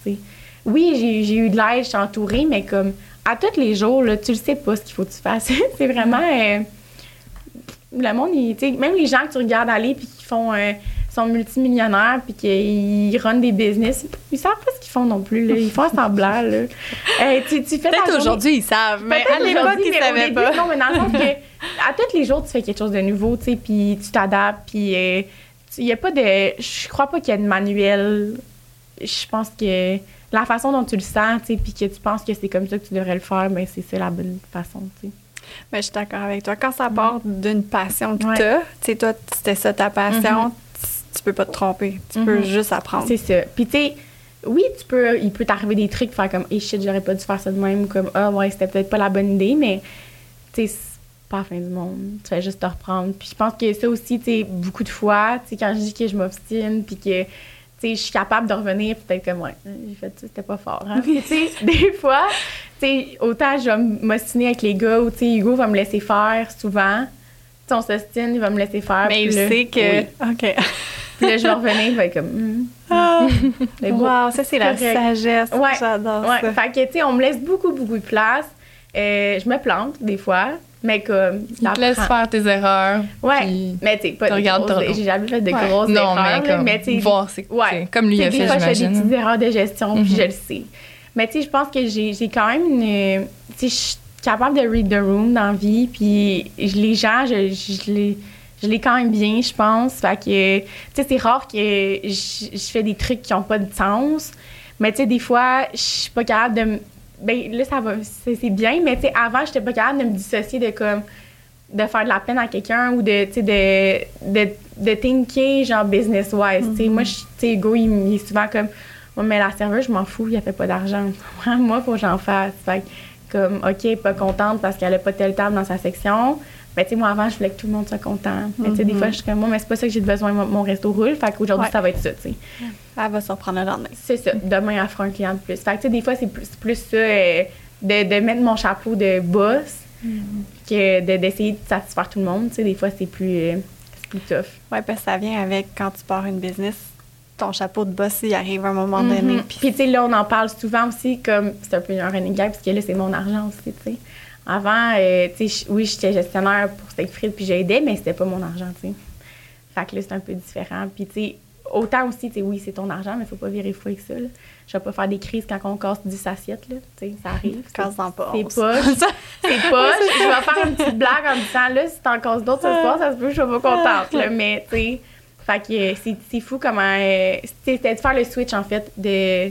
Oui, j'ai eu de l'aide, je suis entourée, mais comme à tous les jours, là, tu le sais pas ce qu'il faut que tu fasses. (laughs) c'est vraiment. euh, le monde, il- même les gens que tu regardes aller puis qui font. euh, sont multimillionnaires puis qu'ils runnent des business, ils savent pas ce qu'ils font non plus. Là. Ils font semblant. Là. (laughs) Euh, tu, tu fais
Peut-être aujourd'hui, ils savent, mais
Peut-être
à l'époque, ils savaient pas.
Non, mais dans le sens que (laughs) à tous les jours, tu fais quelque chose de nouveau, tu sais, puis tu t'adaptes, puis euh, il y a pas de... Je crois pas qu'il y a de manuel. Je pense que la façon dont tu le sens, tu puis que tu penses que c'est comme ça que tu devrais le faire, mais c'est la bonne façon, tu sais.
Mais je suis d'accord avec toi. Quand ça part d'une passion que
Ouais.
t'as, tu sais, toi, c'était ça ta passion, tu, tu peux pas te tromper. Tu peux
Mhm.
juste apprendre.
C'est ça. Puis tu sais, oui, tu peux, il peut t'arriver des trucs, faire comme, hey shit, j'aurais pas dû faire ça de même, comme, ah ouais, c'était peut-être pas la bonne idée, mais tu sais, c'est pas la fin du monde. Tu fais juste te reprendre. Puis je pense que ça aussi, tu sais, beaucoup de fois, tu sais, quand je dis que je m'obstine, puis que, tu sais, je suis capable de revenir, puis peut-être comme, ouais, j'ai fait ça, c'était pas fort. Hein? Puis tu sais, (laughs) des fois, tu sais, autant je vais m'ostiner avec les gars, ou tu sais, Hugo va me laisser faire souvent. Tu sais, on s'ostine, il va me laisser faire.
mais il
là-
sait que.
Oui.
OK.
Puis là, je vais revenir, il va être comme, Hmm,
Ah, (laughs)
c'est beau.
wow, ça, c'est la
Correct.
sagesse.
Ouais,
J'adore
Ouais,
ça.
fait que, tu sais, on me laisse beaucoup, beaucoup de place. Euh, je me plante, des fois, mais comme.
Il te laisse faire tes erreurs.
Ouais, mais tu sais, pas
tu
de
regardes
grosses- J'ai jamais fait de
Ouais.
grosses
non,
erreurs,
mais comme
mais tu sais,
voir, c'est
ouais.
comme lui
Tu sais,
a
des
fait,
fois, je fais des
j'imagine.
petites erreurs de gestion, puis
Mhm.
je le sais. Mais tu sais, je pense que j'ai j'ai quand même une. Tu sais, je suis capable de read the room dans la vie, puis je- les gens, je, je les. Je l'ai quand même bien, je pense. Fait que, tu sais, c'est rare que je, je fais des trucs qui n'ont pas de sens. Mais, tu sais, des fois, je suis pas capable de. Ben, là, ça va. C'est bien, mais, tu sais, avant, j'étais pas capable de me dissocier de comme. de faire de la peine à quelqu'un ou de, tu sais, de, de, de thinker, genre, business-wise. Tu sais, moi, je- tu sais, Hugo, il, il est souvent comme. Ouais, mais la serveuse, je m'en fous, il a fait pas d'argent. (laughs) moi, faut que j'en fasse. Fait comme, OK, pas contente parce qu'elle a pas telle table dans sa section. Mais tu sais, moi, avant, je voulais que tout le monde soit content. Mais tu sais, des fois, je suis comme, moi, mais c'est pas ça que j'ai besoin, mon, mon resto roule. Fait qu'aujourd'hui,
Ouais.
ça va être ça, tu sais.
Elle va se reprendre le lendemain.
C'est ça. Demain, elle fera un client de plus. Fait que, tu sais, des fois, c'est plus, plus ça, euh, de, de mettre mon chapeau de boss que de- d'essayer de satisfaire tout le monde. Tu sais, des fois, c'est plus, euh, plus tough.
Ouais, parce que ça vient avec quand tu pars une business, ton chapeau de boss, il arrive à un moment donné.
Mhm.
puis
Puis, tu sais, là, on en parle souvent aussi, comme c'est un peu un running gag, parce que là, c'est mon argent aussi, tu sais. Avant, euh, tu sais, je- oui, j'étais gestionnaire pour Steakfried, puis j'aidais, mais c'était pas mon argent, tu sais. Fait que là, c'est un peu différent. Puis, tu sais, autant aussi, tu sais, oui, c'est ton argent, mais faut pas virer fou avec ça, là. Je vais pas faire des crises quand on casse 10 assiettes, là. Tu sais, ça arrive. (laughs)
Casse-en pas
C'est
11.
pas. (laughs) C'est pas. Je vais faire une petite blague en disant, là, si t'en casses d'autres ce soir, ça se peut je sois pas contente, là. Mais, tu sais, fait que euh, c'est fou comment. euh, C'était de faire le switch, en fait, de.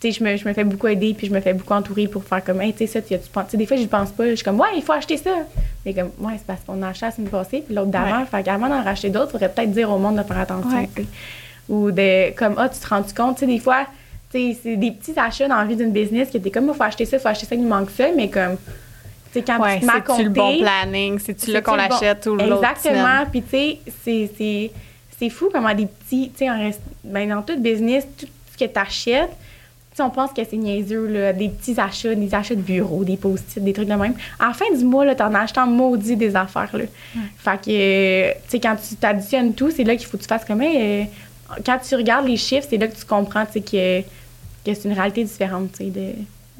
Tu sais, je me, je me fais beaucoup aider, puis je me fais beaucoup entourer pour faire comme, hey, tu sais, ça, tu sais, des fois, j'y pense pas. Je suis comme, ouais, il faut acheter ça. Mais comme, ouais, c'est parce qu'on a acheté la semaine passée, puis l'autre d'avant. Fait qu'avant d'en racheter d'autres, il faudrait peut-être dire au monde de faire attention,
Ouais.
Ou de, comme, ah, tu te rends compte, tu sais, des fois, tu sais, c'est des petits achats dans la vie d'une business que t'es comme, il faut acheter ça, il faut acheter ça, il manque ça, mais comme, tu sais, quand
Ouais,
tu à
c'est-tu le bon planning? C'est-tu là qu'on
le bon-
l'achète ou l'autre
Exactement. Puis, tu sais, c'est- c'est- c'est fou comment des petits, tu sais, en ben, dans tout business, tout ce que tu achètes, on pense que c'est niaiseux, là, des petits achats, des achats de bureau, des post-it, des trucs de même. À la fin du mois, là, t'en acheté en maudit des affaires, là. Fait que, tu sais, quand tu t'additionnes tout, c'est là qu'il faut que tu fasses comme, euh, quand tu regardes les chiffres, c'est là que tu comprends, tu sais, que, que c'est une réalité différente, tu sais, de,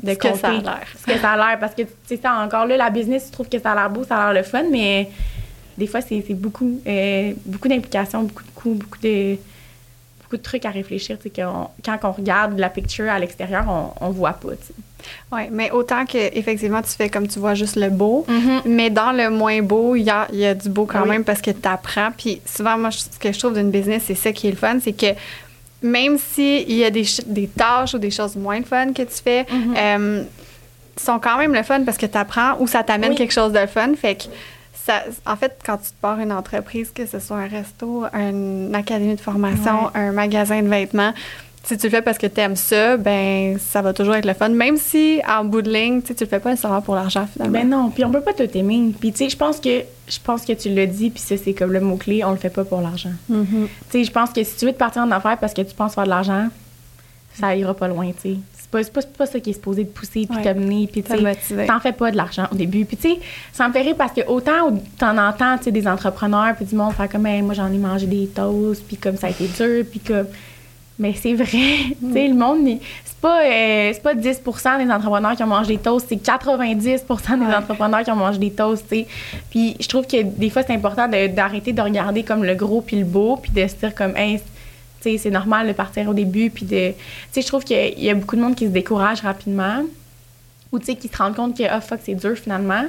de
Ce que ça a
compter
l'air.
ce que ça a l'air. Parce que, tu sais, ça, encore là, la business, tu trouves que ça a l'air beau, ça a l'air le fun, mais des fois, c'est c'est beaucoup, euh, beaucoup d'implications, beaucoup de coûts, beaucoup de, beaucoup de trucs à réfléchir. Tu sais, qu'on- quand on regarde la picture à l'extérieur, on, on voit pas, tu sais.
Oui, mais autant que effectivement tu fais comme tu vois juste le beau,
Mm-hmm.
mais dans le moins beau, il y a, y a du beau quand
Oui.
même parce que tu apprends. Puis souvent, moi, ce que je trouve d'une business, c'est ça qui est le fun, c'est que même s'il y a des, des tâches ou des choses moins fun que tu fais,
Mm-hmm.
euh, sont quand même le fun parce que tu apprends ou ça t'amène
Oui.
quelque chose de fun. Fait que ça, en fait, quand tu te pars une entreprise, que ce soit un resto, une académie de formation,
Ouais.
un magasin de vêtements, si tu le fais parce que tu aimes ça, ben ça va toujours être le fun. Même si, en bout de ligne, tu le fais pas nécessairement pour l'argent, finalement.
Ben non, puis on peut pas tout aimer. Puis tu sais, je pense que je pense que tu l'as dit, puis ça c'est comme le mot clé, on le fait pas pour l'argent.
Mhm.
Tu sais, je pense que si tu veux te partir en affaires parce que tu penses faire de l'argent, ça ira pas loin, tu sais. C'est pas, pas, pas ça qui est supposé te pousser puis
Ouais.
t'amener, puis t'en fais pas de l'argent au début. Puis tu sais, ça me fait rire parce que autant t'en entends, tu sais, des entrepreneurs puis du monde faire comme, Hey, moi j'en ai mangé des toasts, puis comme ça a été dur, puis comme, Mais c'est vrai. (laughs) tu sais, le monde, c'est pas, euh, c'est pas 10% des entrepreneurs qui ont mangé des toasts, c'est 90% des entrepreneurs qui ont mangé des toasts, tu sais. Puis je trouve que des fois, c'est important d'arrêter de regarder comme le gros puis le beau, puis de se dire comme, hey, sais, c'est normal de partir au début, puis de... Tu sais, je trouve qu'il y a beaucoup de monde qui se décourage rapidement, ou tu sais, qui se rendent compte que, ah, fuck, c'est dur finalement.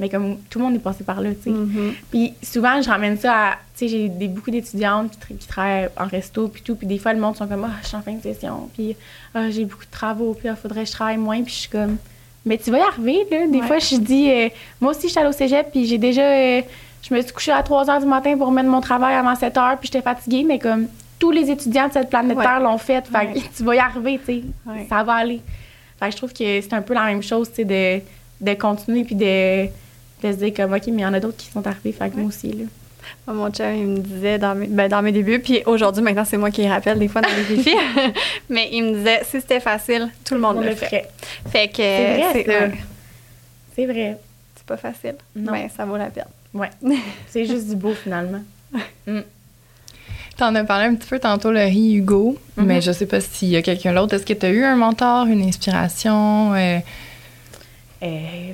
Mais comme tout le monde est passé par là, tu sais.
Mhm.
Puis souvent, je ramène ça à. Tu sais, j'ai beaucoup d'étudiantes qui, tra- qui travaillent en resto, puis tout. Puis des fois, le monde sont comme, ah, je suis en fin de session, puis ah, j'ai beaucoup de travaux, puis il faudrait que je travaille moins. Puis je suis comme, mais tu vas y arriver, là. Des
Ouais.
fois, je dis, euh, moi aussi, je suis allée au cégep, puis j'ai déjà. euh, je me suis couchée à 3 h du matin pour remettre mon travail avant 7 h, puis j'étais fatiguée, mais comme tous les étudiants de cette planète. Terre l'ont fait, fait que
Ouais.
tu vas y arriver, tu sais. Ça va aller. Fait que je trouve que c'est un peu la même chose, tu sais, de, de continuer, puis de, de se dire comme, OK, mais il y en a d'autres qui sont arrivés, fait que moi aussi, là.
Moi, Mon chum, il me disait dans mes, ben, dans mes débuts, puis aujourd'hui, maintenant, c'est moi qui le rappelle des fois dans les défis, (laughs) (laughs) mais il me disait, si c'était facile, tout le monde
On
le
ferait.
Fait que
C'est vrai,
c'est
ça.
ouais,
C'est vrai.
c'est pas facile,
Non.
mais ça vaut la peine.
Ouais. (laughs) C'est juste du beau, finalement.
T'en as parlé un petit peu tantôt, Laurie, Hugo,
Mhm.
mais je sais pas s'il y a quelqu'un d'autre. Est-ce que tu as eu un mentor, une inspiration? euh,
Euh,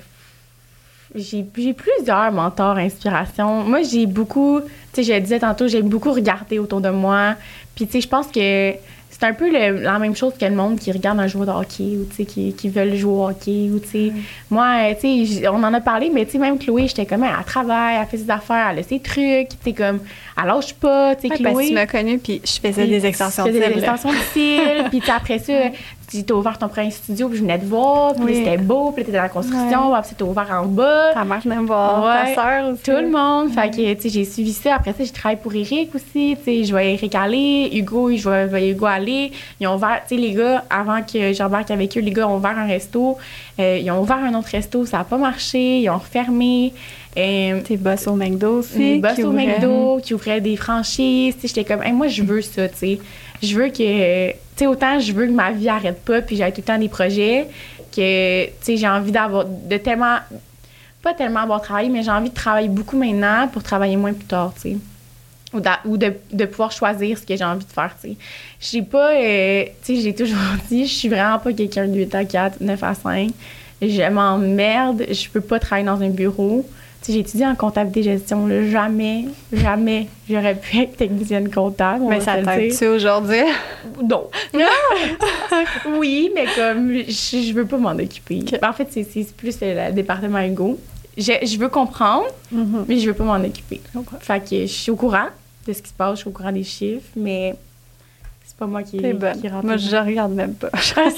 j'ai j'ai plusieurs mentors, inspirations. Moi, j'ai beaucoup, tu sais, je le disais tantôt, j'ai beaucoup regardé autour de moi. Puis, tu sais, je pense que c'est un peu le- la même chose que le monde qui regarde un joueur de hockey ou, qui, qui veulent jouer au hockey ou, tu sais. Moi, euh, tu sais, j- on en a parlé, mais, même Chloé, j'étais comme, elle travaille, elle fait ses affaires, elle a ses trucs, tu sais, comme, elle lâche pas,
Ouais, parce que
Chloé.
tu m'as connue, puis je faisais des extensions
Je
de
faisais des
cils, là.
extensions de cils. (laughs) puis après ça, tu t'as ouvert ton premier studio, puis je venais te voir, puis
Oui.
c'était beau, puis t'étais dans la construction, puis t'as ouvert en bas.
Ta mère venait me voir,
Ouais.
ta aussi.
Tout le monde. Fait que, tu sais, j'ai suivi ça. Après ça, j'ai travaillé pour Eric aussi. Tu sais, je voyais Eric aller. Hugo, je voyais- Hugo aller. Ils ont ouvert, tu sais, les gars, avant que j'embarque avec eux, les gars ont ouvert un resto. Euh, ils ont ouvert un autre resto. Ça n'a pas marché. Ils ont refermé. Euh,
Tes boss au McDo aussi.
boss au
ouvraient.
McDo, qui ouvraient des franchises. Tu sais, j'étais comme, Hey, moi, je veux ça, tu sais. Je veux que, autant je veux que ma vie arrête pas, puis j'ai tout le temps des projets, que, tu sais, j'ai envie d'avoir, de tellement, pas tellement avoir travaillé, mais j'ai envie de travailler beaucoup maintenant pour travailler moins plus tard, tu sais. Ou, de pouvoir choisir ce que j'ai envie de faire, tu sais. J'ai pas, euh, tu sais, j'ai toujours (laughs) dit, je suis vraiment pas quelqu'un de 8 à 4, 9 à 5. Je m'emmerde, je peux pas travailler dans un bureau. J'ai étudié en comptabilité gestion. là. Jamais, jamais j'aurais pu être technicienne comptable.
Mais ça t'aide-tu aujourd'hui?
Non. (laughs) oui, mais comme je, je veux pas m'en occuper.
Ok.
En fait, c'est plus le département Hugo. Je, je veux comprendre,
Mhm.
mais je veux pas m'en occuper. Fait que je suis au courant de ce qui se passe, je suis au courant des chiffres, mais c'est pas moi qui, rentre.
Moi, je regarde même pas. (laughs)
Ah,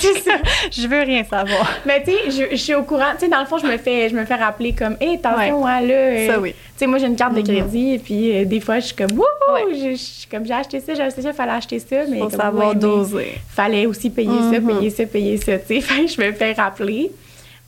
je veux rien savoir.
Mais tu sais, je, je suis au courant. Tu sais, dans le fond, je me fais, je me fais rappeler comme, hé, attention, hein, là. euh,
Ça, oui.
Tu sais, moi, j'ai une carte de crédit et puis euh, des fois, je suis comme, wouhou!
Ouais.
Je, je suis comme, j'ai acheté ça, j'ai acheté ça, il fallait acheter ça. Mais
Faut
comme,
savoir
ouais,
doser.
fallait aussi payer ça,
Mhm.
payer ça, payer ça. Tu sais, (laughs) je me fais rappeler.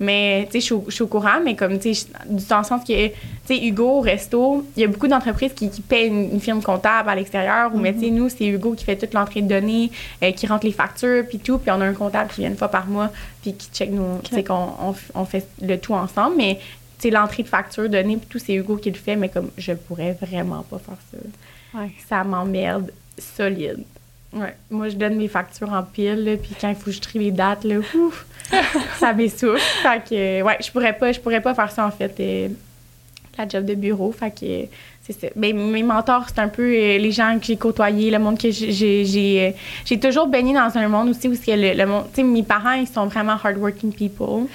Mais, tu sais, je suis au- courant, mais comme, tu sais, dans le sens que, tu sais, Hugo, resto, il y a beaucoup d'entreprises qui, qui paient une, une firme comptable à l'extérieur, ou, mais, tu sais, nous, c'est Hugo qui fait toute l'entrée de données, euh, qui rentre les factures, puis tout, puis on a un comptable qui vient une fois par mois, puis qui check nos, tu sais, qu'on on, fait le tout ensemble, mais, tu sais, l'entrée de facture, données, puis tout, c'est Hugo qui le fait, mais comme, je pourrais vraiment pas faire ça.
Ouais.
Ça m'emmerde solide. Ouais. Moi, je donne mes factures en pile, là, puis quand il faut que je trie les dates, là, ouf, (laughs) ça m'essouffle. Fait que, ouais, je pourrais pas, je pourrais pas faire ça, en fait, euh, la job de bureau. Fait que, c'est ça. Mais mes mentors, c'est un peu euh, les gens que j'ai côtoyés, le monde que j'ai... J'ai euh, j'ai toujours baigné dans un monde aussi où c'est le, le monde... Tu sais, mes parents, ils sont vraiment hardworking people.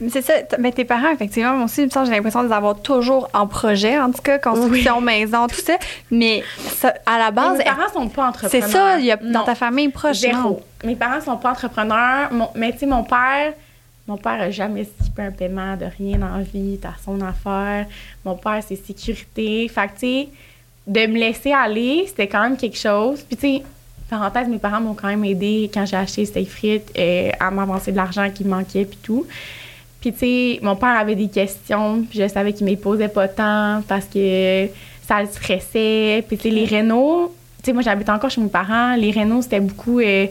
Mais C'est ça. Mais tes parents, effectivement, moi aussi, j'ai l'impression de les avoir toujours en projet, en tout cas, construction, maison, tout ça. Mais ça, à la
Mais
base,
mes parents sont pas
c'est
entrepreneurs.
ça, il y a, dans ta famille proche,
Zéro.
non?
Mes parents sont pas entrepreneurs. Mon- mais tu sais, mon père, mon père a jamais skippé un paiement de rien dans la vie. T'as son affaire. Mon père, c'est sécurité. Fait que, tu sais, de me laisser aller, c'était quand même quelque chose. Puis, tu sais, parenthèse, mes parents m'ont quand même aidé quand j'ai acheté Stay Frites euh, à m'avancer de l'argent qui me manquait, puis tout. Puis, tu sais, mon père avait des questions, puis je savais qu'il ne posait pas tant parce que ça le stressait. Puis, tu sais, les rénaux, tu sais, moi, j'habite encore chez mes parents. Les rénaux, c'était beaucoup. euh,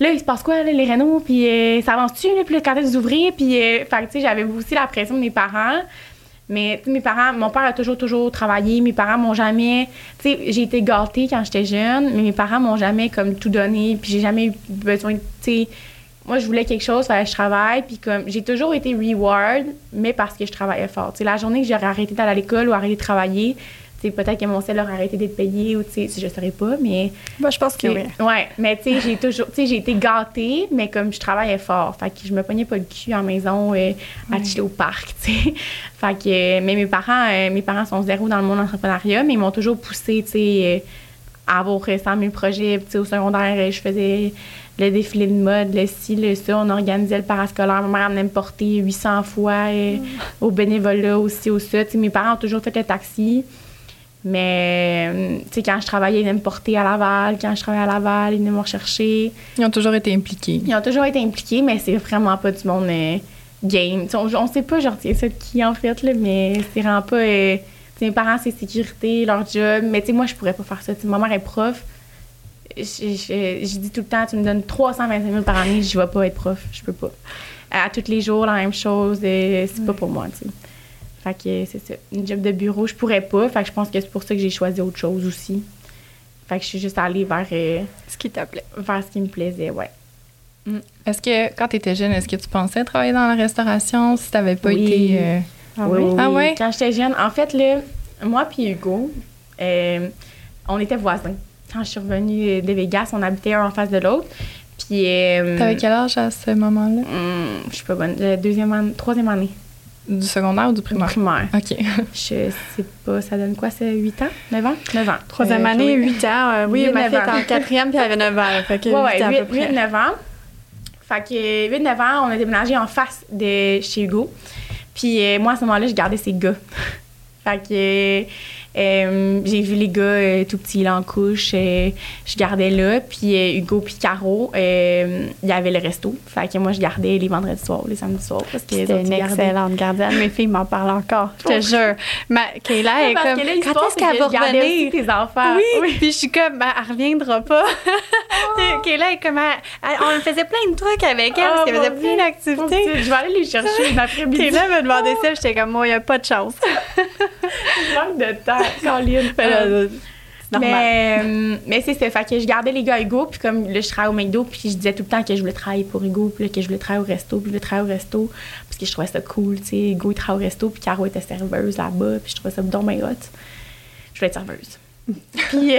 là, il se passe quoi, les rénaux? Puis, euh, ça avance-tu? Puis, là, quand est-ce ouvrez? Puis, euh, tu sais, j'avais aussi la pression de mes parents. Mais mes parents, mon père a toujours, toujours travaillé. Mes parents m'ont jamais. Tu sais, j'ai été gâtée quand j'étais jeune, mais mes parents m'ont jamais comme tout donné. Puis j'ai jamais eu besoin de. Tu sais, moi, je voulais quelque chose, fallait que je travaille. Puis comme, j'ai toujours été reward, mais parce que je travaillais fort. Tu sais, la journée que j'aurais arrêté d'aller à l'école ou arrêté de travailler, peut-être que mon salaire aurait arrêté d'être payé ou tu sais, je saurais pas, mais.
Moi, je pense que oui.
Ouais, mais tu sais, j'ai toujours, tu sais, j'ai été gâtée, mais comme je travaillais fort, fait que je me pognais pas le cul en maison euh, à chiller au parc, (laughs) tu sais. Fait que, euh, mais mes parents, euh, mes parents sont zéro dans le monde entrepreneuriat, mais ils m'ont toujours poussé, tu sais, euh, à avoir 100 000 projets. Tu sais, au secondaire, je faisais le défilé de mode, le ci, le ça, on organisait le parascolaire. Ma mère venait me porter 800 fois euh, au bénévolat aussi, au ça. Mes parents ont toujours fait le taxi. Mais, euh, tu sais, quand je travaillais, ils venaient me porter à Laval. Quand je travaillais à Laval, ils venaient me rechercher.
Ils ont toujours été impliqués.
Ils ont toujours été impliqués, mais c'est vraiment pas du monde euh, game. On, on sait pas, genre, c'est ça de qui, en fait, là, mais c'est vraiment pas... euh, mes parents, c'est sécurité, leur job. Mais, tu sais, moi, je pourrais pas faire ça. Tu sais, ma mère est prof. Je, je- je dis tout le temps, tu me donnes 325 000 par année, je vais pas être prof. Je peux pas. À tous les jours, la même chose, euh, c'est pas pour moi, tu sais. Fait que c'est ça. Une job de bureau, je pourrais pas. Fait que je pense que c'est pour ça que j'ai choisi autre chose aussi. Fait que je suis juste allée vers, euh,
Ce qui t'appelait.
vers ce qui me plaisait, ouais.
Est-ce que quand tu étais jeune, est-ce que tu pensais travailler dans la restauration? Si tu n'avais pas
Oui.
été. euh,
Ah
oui,
Ah
oui.
ouais?
Quand j'étais jeune, en fait, là, moi puis Hugo, euh, on était voisins. Quand je suis revenue de Vegas, on habitait un en face de l'autre. Puis, euh,
T'avais quel âge à ce moment-là?
hum, je suis pas bonne. Deuxième année, troisième année,
Du secondaire ou du primaire?
primaire.
OK. (laughs)
Je sais pas, ça donne quoi, c'est 8 ans? 9 ans? 9 ans.
Troisième
Euh,
année,
oui.
8 ans. euh, oui, ma fille était en quatrième, puis elle avait 9 ans. Fait que
Ouais,
8
ouais,
ans à
8,
peu près.
9 ans. Fait que 8, 9 ans, on a déménagé en face de chez Hugo. Puis euh, moi, à ce moment-là, je gardais ses gars. (laughs) fait que euh, j'ai vu les gars euh, tout petits là en couche. euh, je gardais là. Puis euh, Hugo puis Caro, il y avait le resto. Fait que moi, je gardais les vendredis soirs, les samedis soirs. Parce que
C'était une excellente gardienne. Mes filles m'en parlent encore. Je te jure. Ma, Kayla est
Parce
comme.
que là,
Quand est-ce qu'elle va revenir?
tes enfants.
Oui. Puis je suis comme, ben, elle reviendra pas. Kayla est comme, elle- elle- on faisait plein de trucs avec elle parce
Ah,
qu'elle faisait plein d'activités.
Je vais aller les chercher l'après-midi. (laughs)
Kayla me demandait ça, j'étais comme, moi, il n'y a pas de chance. (laughs)
Je manque de temps, (laughs) Caroline. Mais, euh, mais c'est ça. Fait que je gardais les gars à Hugo, puis comme là, je travaillais au McDo, puis je disais tout le temps que je voulais travailler pour Hugo, puis là, que je voulais travailler au resto, puis je voulais travailler au resto, parce que je trouvais ça cool, tu sais. Hugo, il travaillait au resto, puis Caro était serveuse là-bas, puis je trouvais ça donc bien hot. Je voulais être serveuse. Puis,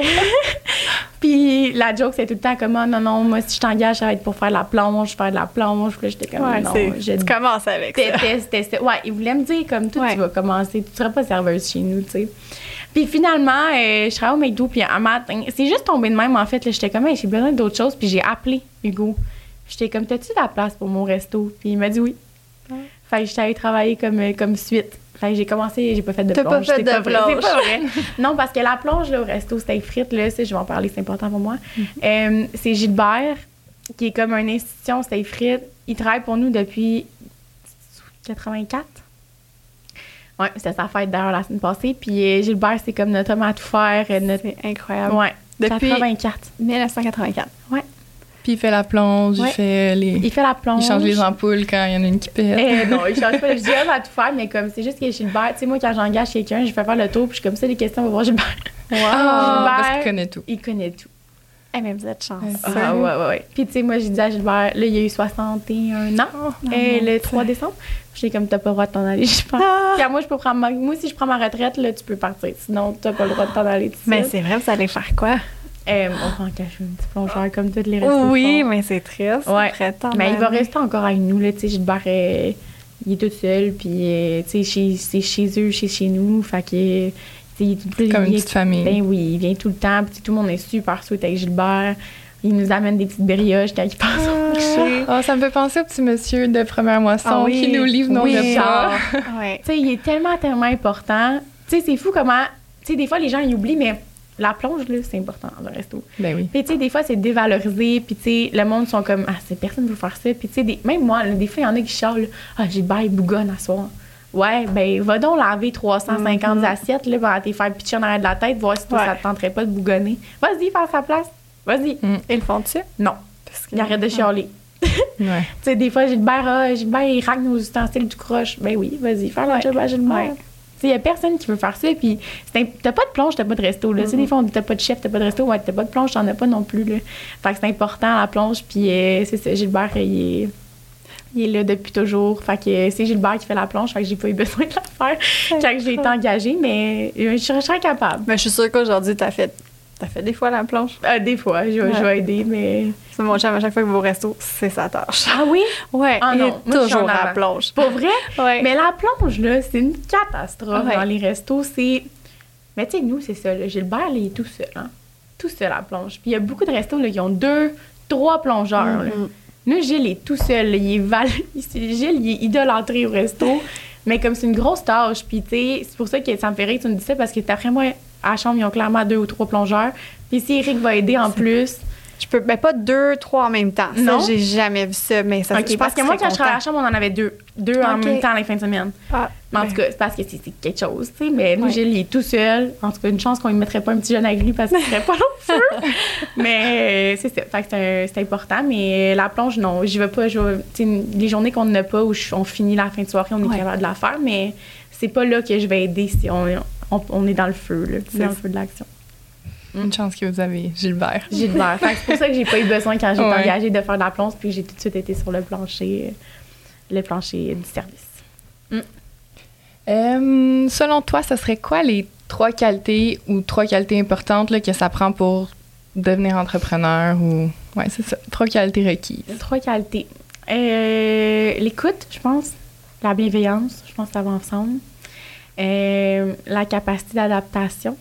(laughs) puis la joke, c'est tout le temps comme, Ah, non, non, moi, si je t'engage, ça va être pour faire de la plonge, faire de la plonge. Puis là, j'étais comme,
Ouais,
non, je
tu commences avec ça.
ouais, il voulait me dire comme toi,
Ouais.
tu vas commencer, tu seras pas serveuse chez nous, tu sais. Puis finalement, euh, je travaillais au McDo, puis un matin, c'est juste tombé de même, en fait. là, J'étais comme, Hey, j'ai besoin d'autre chose, puis j'ai appelé Hugo. J'étais comme, t'as-tu de la place pour mon resto? Puis il m'a dit oui. Fait que j'étais allée travailler comme, euh, comme suite. J'ai commencé, j'ai pas fait de
T'as pas
plonge.
fait de
vrai,
plonge.
C'est pas vrai. (laughs) non, parce que la plonge là, au resto, c'était frites, là, je vais en parler, c'est important pour moi. Euh, c'est Gilbert, qui est comme une institution, c'était frites. Il travaille pour nous depuis 84. Ouais, c'était sa fête d'ailleurs la semaine passée. Puis euh, Gilbert, c'est comme notre homme à tout faire. euh, notre...
C'est incroyable.
Ouais,
Depuis-
84.
1984.
Puis il fait la plonge,
Ouais.
il fait les.
Il fait la plonge.
Il change les ampoules quand il y en a une qui pète.
Eh, non, il change pas. (laughs) Je dis homme à tout faire, mais comme c'est juste que Gilbert, tu sais, moi, quand j'engage quelqu'un, je fais faire le tour, puis je suis comme ça, les questions, on va voir Gilbert.
Ah,
Gilbert.
parce qu'il connaît tout.
Il connaît tout.
Eh, mais vous êtes chanceux.
Ah, ouais, ouais, ouais. Puis, tu sais, moi, j'ai dit à Gilbert, là, il a eu 61 ans, euh, le 3 décembre. J'étais comme, t'as pas le droit de t'en aller, je pense.
Ah.
Puis, moi, je peux prendre ma... moi, si je prends ma retraite, là, tu peux partir. Sinon, t'as pas le droit de t'en aller
Mais c'est vrai, vous allez faire quoi?
Euh, on va en cacher une petite plongeur comme toutes les restos.
Oui, mais c'est triste.
Ouais. Mais il va rester encore avec nous, là. Gilbert, euh, il est tout seul, puis, euh, tu sais, chez- c'est chez eux, chez, chez nous. Fait que, il est tout plus.
Comme
il
une petite famille.
Ben oui, il vient tout le temps. Puis, tout le monde est super sweet avec Gilbert. Il nous amène des petites brioches quand il passe au marché.
Ah, ça me fait penser au petit monsieur de première moisson
Ah oui.
qui nous livre nos
Oui,
repas. (laughs)
Ouais.
Tu sais, il est tellement, tellement important. Tu sais, c'est fou comment. Tu sais, des fois, les gens, ils oublient, mais la plonge, là, c'est important dans le resto.
Ben oui.
Puis, tu sais, des fois, c'est dévalorisé. Puis, tu sais, le monde sont comme, ah, c'est personne veut faire ça. Puis, tu sais, même moi, là, des fois, il y en a qui chialent, ah, j'ai bail bougonne à soir. Ouais, ben, va donc laver 350 assiettes, là, pour te faire pitcher en arrière de la tête, voir si toi,
Ouais.
ça te tenterait pas de bougonner. Vas-y, faire sa place. Vas-y.
Ils le font-tu?
Non.
Parce que-
Il arrête de chialer. (laughs)
Ouais.
Tu sais, des fois, Gilbert, ah, Gilbert, il racle nos ustensiles du croche. Ben oui, vas-y, faire le
Ouais.
job à Gilbert. Il y a personne qui veut faire ça. Puis, t'as pas de plonge, t'as pas de resto. Là. Tu sais, des fois, on dit t'as pas de chef, t'as pas de resto. Ouais, t'as pas de plonge, t'en as pas non plus. Là. Fait que c'est important, la plonge. Puis, euh, c'est ça, Gilbert, il est, il est là depuis toujours. Fait que euh, c'est Gilbert qui fait la plonge. Fait que j'ai pas eu besoin de la faire quand j'ai été engagée. Mais euh, je serais- capable.
Mais je suis sûre qu'aujourd'hui, t'as fait, t'as fait des fois la planche.
Euh, des fois, je, vais- je vais aider, mais.
C'est mon chum, à chaque fois que vous au resto, c'est sa tâche.
Ah oui?
Ouais,
Ah non, je suis
toujours
en
à la plonge.
Pas vrai?
Ouais.
Mais la plonge, là, c'est une catastrophe
Ouais.
dans les restos. C'est. Mais tu sais, nous, c'est ça. Là. Gilbert, là, il est tout seul. Hein? Tout seul à la plonge. Puis il y a beaucoup de restos là, qui ont deux, trois plongeurs. là.
Mhm.
Nous, Gilles est tout seul. là. Il est val... (laughs) Gilles, il est idolâtré au resto. mais comme c'est une grosse tâche, puis tu sais, c'est pour ça que ça me fait rire que tu me dis ça, parce que d'après moi, à la chambre, ils ont clairement deux ou trois plongeurs. Puis si Eric va aider en plus.
Je peux, ben pas deux, trois en même temps. Ça,
Non?
j'ai jamais vu ça, mais ça
OK,
je
parce que moi, quand je travaillais à la chambre, on en avait deux. Deux en même temps les fins de semaine.
Ah,
Mais en
ben,
tout cas, c'est parce que c'est c'est quelque chose, tu sais. Mais nous,
Ouais.
Gilles, il est tout seul. En tout cas, une chance qu'on ne mettrait pas un petit jeune avec lui parce qu'il serait pas long feu. (laughs) mais euh, c'est ça. Fait que c'est un- c'est important. Mais la plonge, non, j'y vais pas. Je vais- les journées qu'on n'a pas où je- on finit la fin de soirée, on est
Ouais.
capable de la faire. Mais c'est pas là que je vais aider si on, on, on est dans le feu, là,
C'est
dans le feu de l'action.
Une chance que vous avez Gilbert.
Gilbert. C'est pour ça que j'ai pas eu besoin quand j'ai été
Ouais.
engagée de faire de la plonge puis j'ai tout de suite été sur le plancher, le plancher du service.
Euh, selon toi, ce serait quoi les trois qualités ou trois qualités importantes là, que ça prend pour devenir entrepreneur ou ouais c'est ça trois qualités requises?
Trois qualités. Euh, L'écoute, je pense. La bienveillance, je pense que ça va ensemble. Euh, la capacité d'adaptation,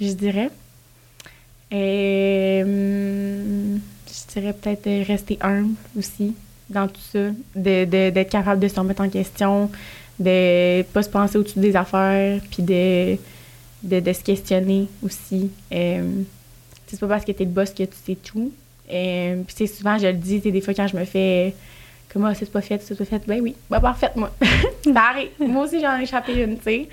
je dirais. Euh, je dirais peut-être rester humble aussi dans tout ça. De- de- D'être capable de se remettre en question, de pas se penser au-dessus des affaires, puis de, de, de se questionner aussi. Euh, c'est pas parce que t'es le boss que tu sais tout. Euh, puis c'est souvent, je le dis, sais, des fois quand je me fais comme ah, c'est pas fait, c'est pas fait, ben oui, ben parfait, moi. (laughs) arrive. Moi aussi, j'en ai échappé une, tu sais.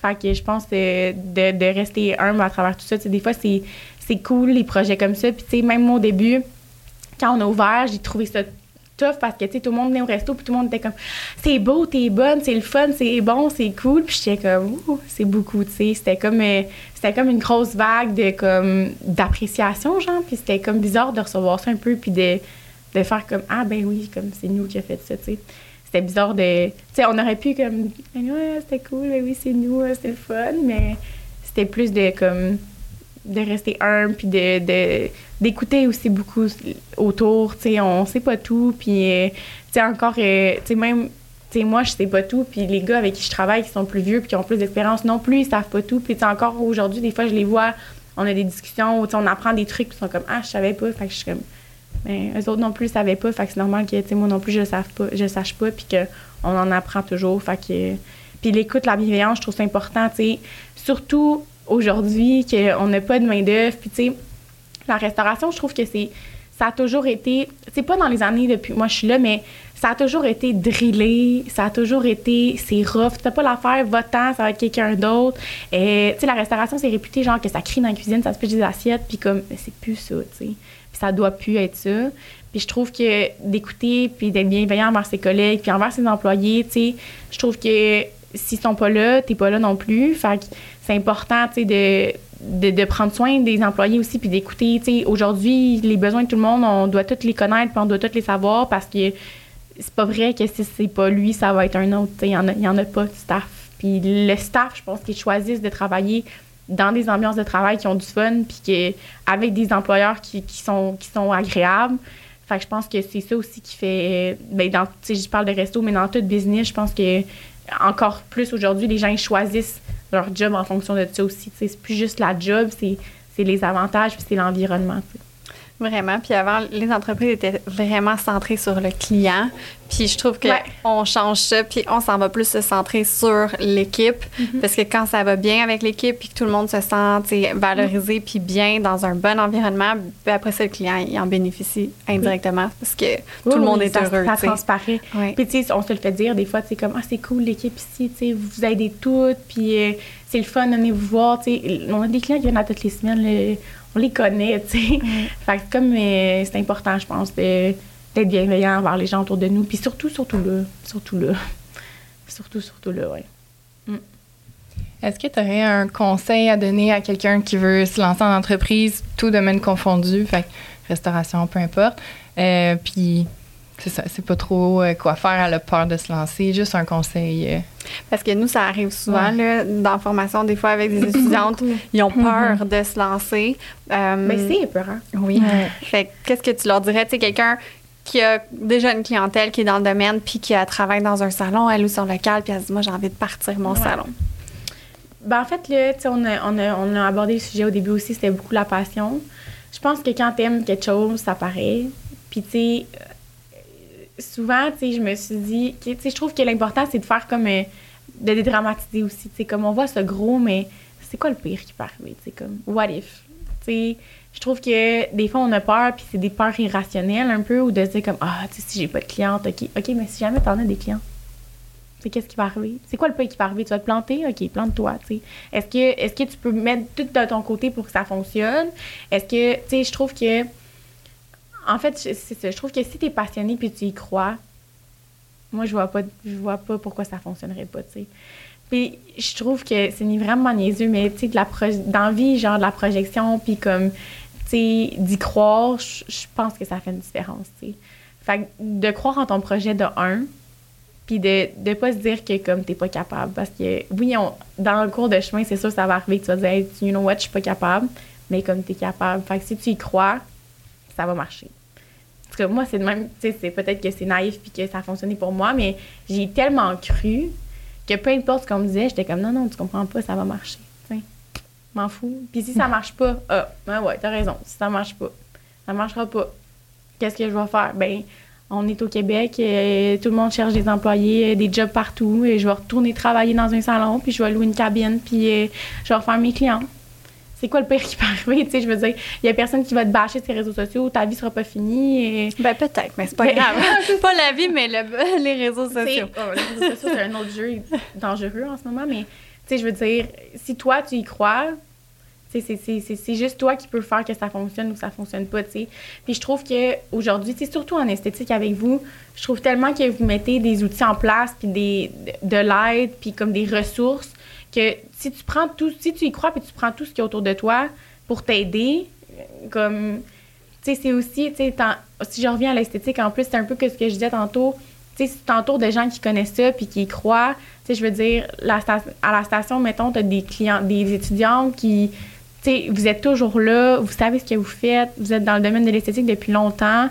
Fait que je pense euh, de, de rester humble à travers tout ça. Tu sais, des fois, c'est, c'est cool, les projets comme ça. Puis, tu sais, même moi, au début, quand on a ouvert, j'ai trouvé ça tough parce que, tu sais, tout le monde venait au resto, puis tout le monde était comme, c'est beau, t'es bonne, c'est le fun, c'est bon, c'est cool. Puis j'étais comme, ouh, c'est beaucoup, tu sais. C'était comme, euh, c'était comme une grosse vague de, comme, d'appréciation, genre. Puis c'était comme bizarre de recevoir ça un peu, puis de, de faire comme, ah, ben oui, comme, c'est nous qui a fait ça, tu sais. C'était bizarre de. Tu sais, on aurait pu, comme, ouais, c'était cool, ben oui, c'est nous, c'était le fun, mais c'était plus de, comme, de rester humble, puis de, d'écouter aussi beaucoup autour, tu sais, on sait pas tout, puis, euh, tu sais, encore, euh, tu sais, même, tu sais, moi, je sais pas tout, puis les gars avec qui je travaille, qui sont plus vieux, puis qui ont plus d'expérience non plus, ils savent pas tout, puis, tu encore aujourd'hui, des fois, je les vois, on a des discussions, où, on apprend des trucs, ils sont comme, ah, je savais pas, fait que je suis comme, mais eux autres non plus savaient pas, fait c'est normal que, moi non plus, je sache pas, je sache pas, puis qu'on en apprend toujours, fait que, puis l'écoute, la bienveillance, je trouve ça important, tu sais, surtout aujourd'hui qu'on n'a pas de main-d'œuvre, puis, tu sais, la restauration, je trouve que c'est ça a toujours été c'est pas dans les années depuis moi je suis là mais ça a toujours été drillé ça a toujours été c'est rough. T'as pas l'affaire va-t'en ça va être quelqu'un d'autre. Et tu sais la restauration c'est réputé genre que ça crie dans la cuisine ça se pêche des assiettes puis comme c'est plus ça tu sais ça doit plus être ça puis je trouve que d'écouter puis d'être bienveillant envers ses collègues puis envers ses employés tu sais je trouve que s'ils sont pas là t'es pas là non plus fait que c'est important tu sais de de, prendre soin des employés aussi, puis d'écouter. tu sais, Aujourd'hui, les besoins de tout le monde, on doit tous les connaître, puis on doit tous les savoir parce que c'est pas vrai que si c'est pas lui, ça va être un autre. tu sais, Il y, y en a pas de staff. Puis le staff, je pense qu'ils choisissent de travailler dans des ambiances de travail qui ont du fun, puis avec des employeurs qui, qui sont, qui sont agréables. Fait que je pense que c'est ça aussi qui fait. Ben, dans, tu je parle de resto, mais dans tout business, je pense que encore plus aujourd'hui, les gens ils choisissent leur job en fonction de ça aussi. C'est plus juste la job, c'est les avantages puis c'est l'environnement.
Vraiment. Puis avant, les entreprises étaient vraiment centrées sur le client. Puis je trouve que
Ouais.
on change ça, puis on s'en va plus se centrer sur l'équipe.
Mm-hmm.
Parce que quand ça va bien avec l'équipe, puis que tout le monde se sent valorisé, puis bien dans un bon environnement, ben après ça, le client, il en bénéficie indirectement parce que tout le monde
oui,
est
ça,
heureux.
Ça transparaît. Puis, tu sais, on se le fait dire des fois, tu sais, comme, ah, c'est cool l'équipe ici, tu sais, vous vous aidez toutes, puis euh, c'est le fun, venez vous voir, tu sais. On a des clients qui viennent à toutes les semaines, on les connaît, tu sais. Fait que comme, euh, c'est important, je pense, d'être bienveillant envers les gens autour de nous, puis surtout, surtout là, surtout là. Surtout, surtout là, ouais.
Est-ce que tu aurais un conseil à donner à quelqu'un qui veut se lancer en entreprise, tout domaine confondu, fait restauration, peu importe, euh, puis c'est ça, c'est pas trop euh, quoi faire, elle a peur de se lancer, juste un conseil. Euh.
Parce que nous, ça arrive souvent, là, dans la formation, des fois, avec des (laughs) étudiantes, ils ont peur
Mhm.
de se lancer. Euh,
Mais c'est épeurant.
Oui.
Ouais.
Fait que qu'est-ce que tu leur dirais? Tu sais, quelqu'un qui a déjà une clientèle qui est dans le domaine, puis qui a travaillé dans un salon, elle ou son local, puis elle se dit, moi, j'ai envie de partir mon
Ouais.
salon.
Ben, en fait, là, tu sais, on a, on, a, on a abordé le sujet au début aussi, c'était beaucoup la passion. Je pense que quand t'aimes quelque chose, ça paraît. Puis, tu sais, souvent, je me suis dit, je trouve que l'important, c'est de faire comme, euh, de dédramatiser aussi. Comme on voit ce gros, mais c'est quoi le pire qui peut arriver? Comme, what if? Je trouve que des fois, on a peur, puis c'est des peurs irrationnelles un peu, ou de dire comme, ah, tu sais, si j'ai pas de cliente, OK. OK, mais si jamais t'en as des clients, c'est qu'est-ce qui va arriver? C'est quoi le pire qui va arriver? Tu vas te planter? OK, plante-toi. Est-ce que, est-ce que tu peux mettre tout de ton côté pour que ça fonctionne? Est-ce que, je trouve que, en fait, c'est ça. Je trouve que si tu es passionné puis tu y crois, moi, je vois pas, je vois pas pourquoi ça fonctionnerait pas, tu sais. Puis je trouve que c'est vraiment niaiseux, mais tu sais, de la d'envie, genre de la projection, puis comme, tu sais, d'y croire, je pense que ça fait une différence, tu sais. Fait que de croire en ton projet de un, puis de ne pas se dire que comme t'es pas capable. Parce que oui, on, dans le cours de chemin, c'est sûr ça va arriver que tu vas dire hey, you know what, je suis pas capable, mais comme t'es capable. Fait que si tu y crois, ça va marcher. Parce que moi, c'est de même, tu sais, c'est peut-être que c'est naïf puis que ça a fonctionné pour moi, mais j'ai tellement cru que peu importe ce qu'on me disait, j'étais comme non, non, tu comprends pas, ça va marcher. tu sais. M'en fous. Puis si ça marche pas, ah, ben ouais, t'as raison. Si ça marche pas, ça marchera pas. Qu'est-ce que je vais faire? Ben, on est au Québec, euh, tout le monde cherche des employés, euh, des jobs partout, et je vais retourner travailler dans un salon, puis je vais louer une cabine, puis euh, je vais refaire mes clients. C'est quoi le pire qui peut arriver? Tu sais, je veux dire, il y a personne qui va te bâcher sur les réseaux sociaux, ta vie sera pas finie. Et...
Ben, peut-être, mais c'est pas
Ben,
grave. (laughs) pas la vie, mais le- (laughs) les réseaux sociaux.
oh, les réseaux sociaux, c'est un autre jeu dangereux en ce moment, mais tu sais, je veux dire, si toi, tu y crois, c'est- c'est- c'est c'est juste toi qui peux faire que ça fonctionne ou que ça fonctionne pas, tu sais. Puis je trouve qu'aujourd'hui, tu sais, surtout en esthétique avec vous, je trouve tellement que vous mettez des outils en place, puis des, de l'aide, puis comme des ressources, que si tu prends tout, si tu y crois, puis tu prends tout ce qui est autour de toi pour t'aider, comme tu sais, c'est aussi, tu sais, si je reviens à l'esthétique, en plus, c'est un peu que ce que je disais tantôt, tu sais, si tu t'entoures de gens qui connaissent ça puis qui y croient, tu sais, je veux dire, à la station, mettons, tu as des clients, des étudiants qui, tu sais, vous êtes toujours là, vous savez ce que vous faites, vous êtes dans le domaine de l'esthétique depuis longtemps.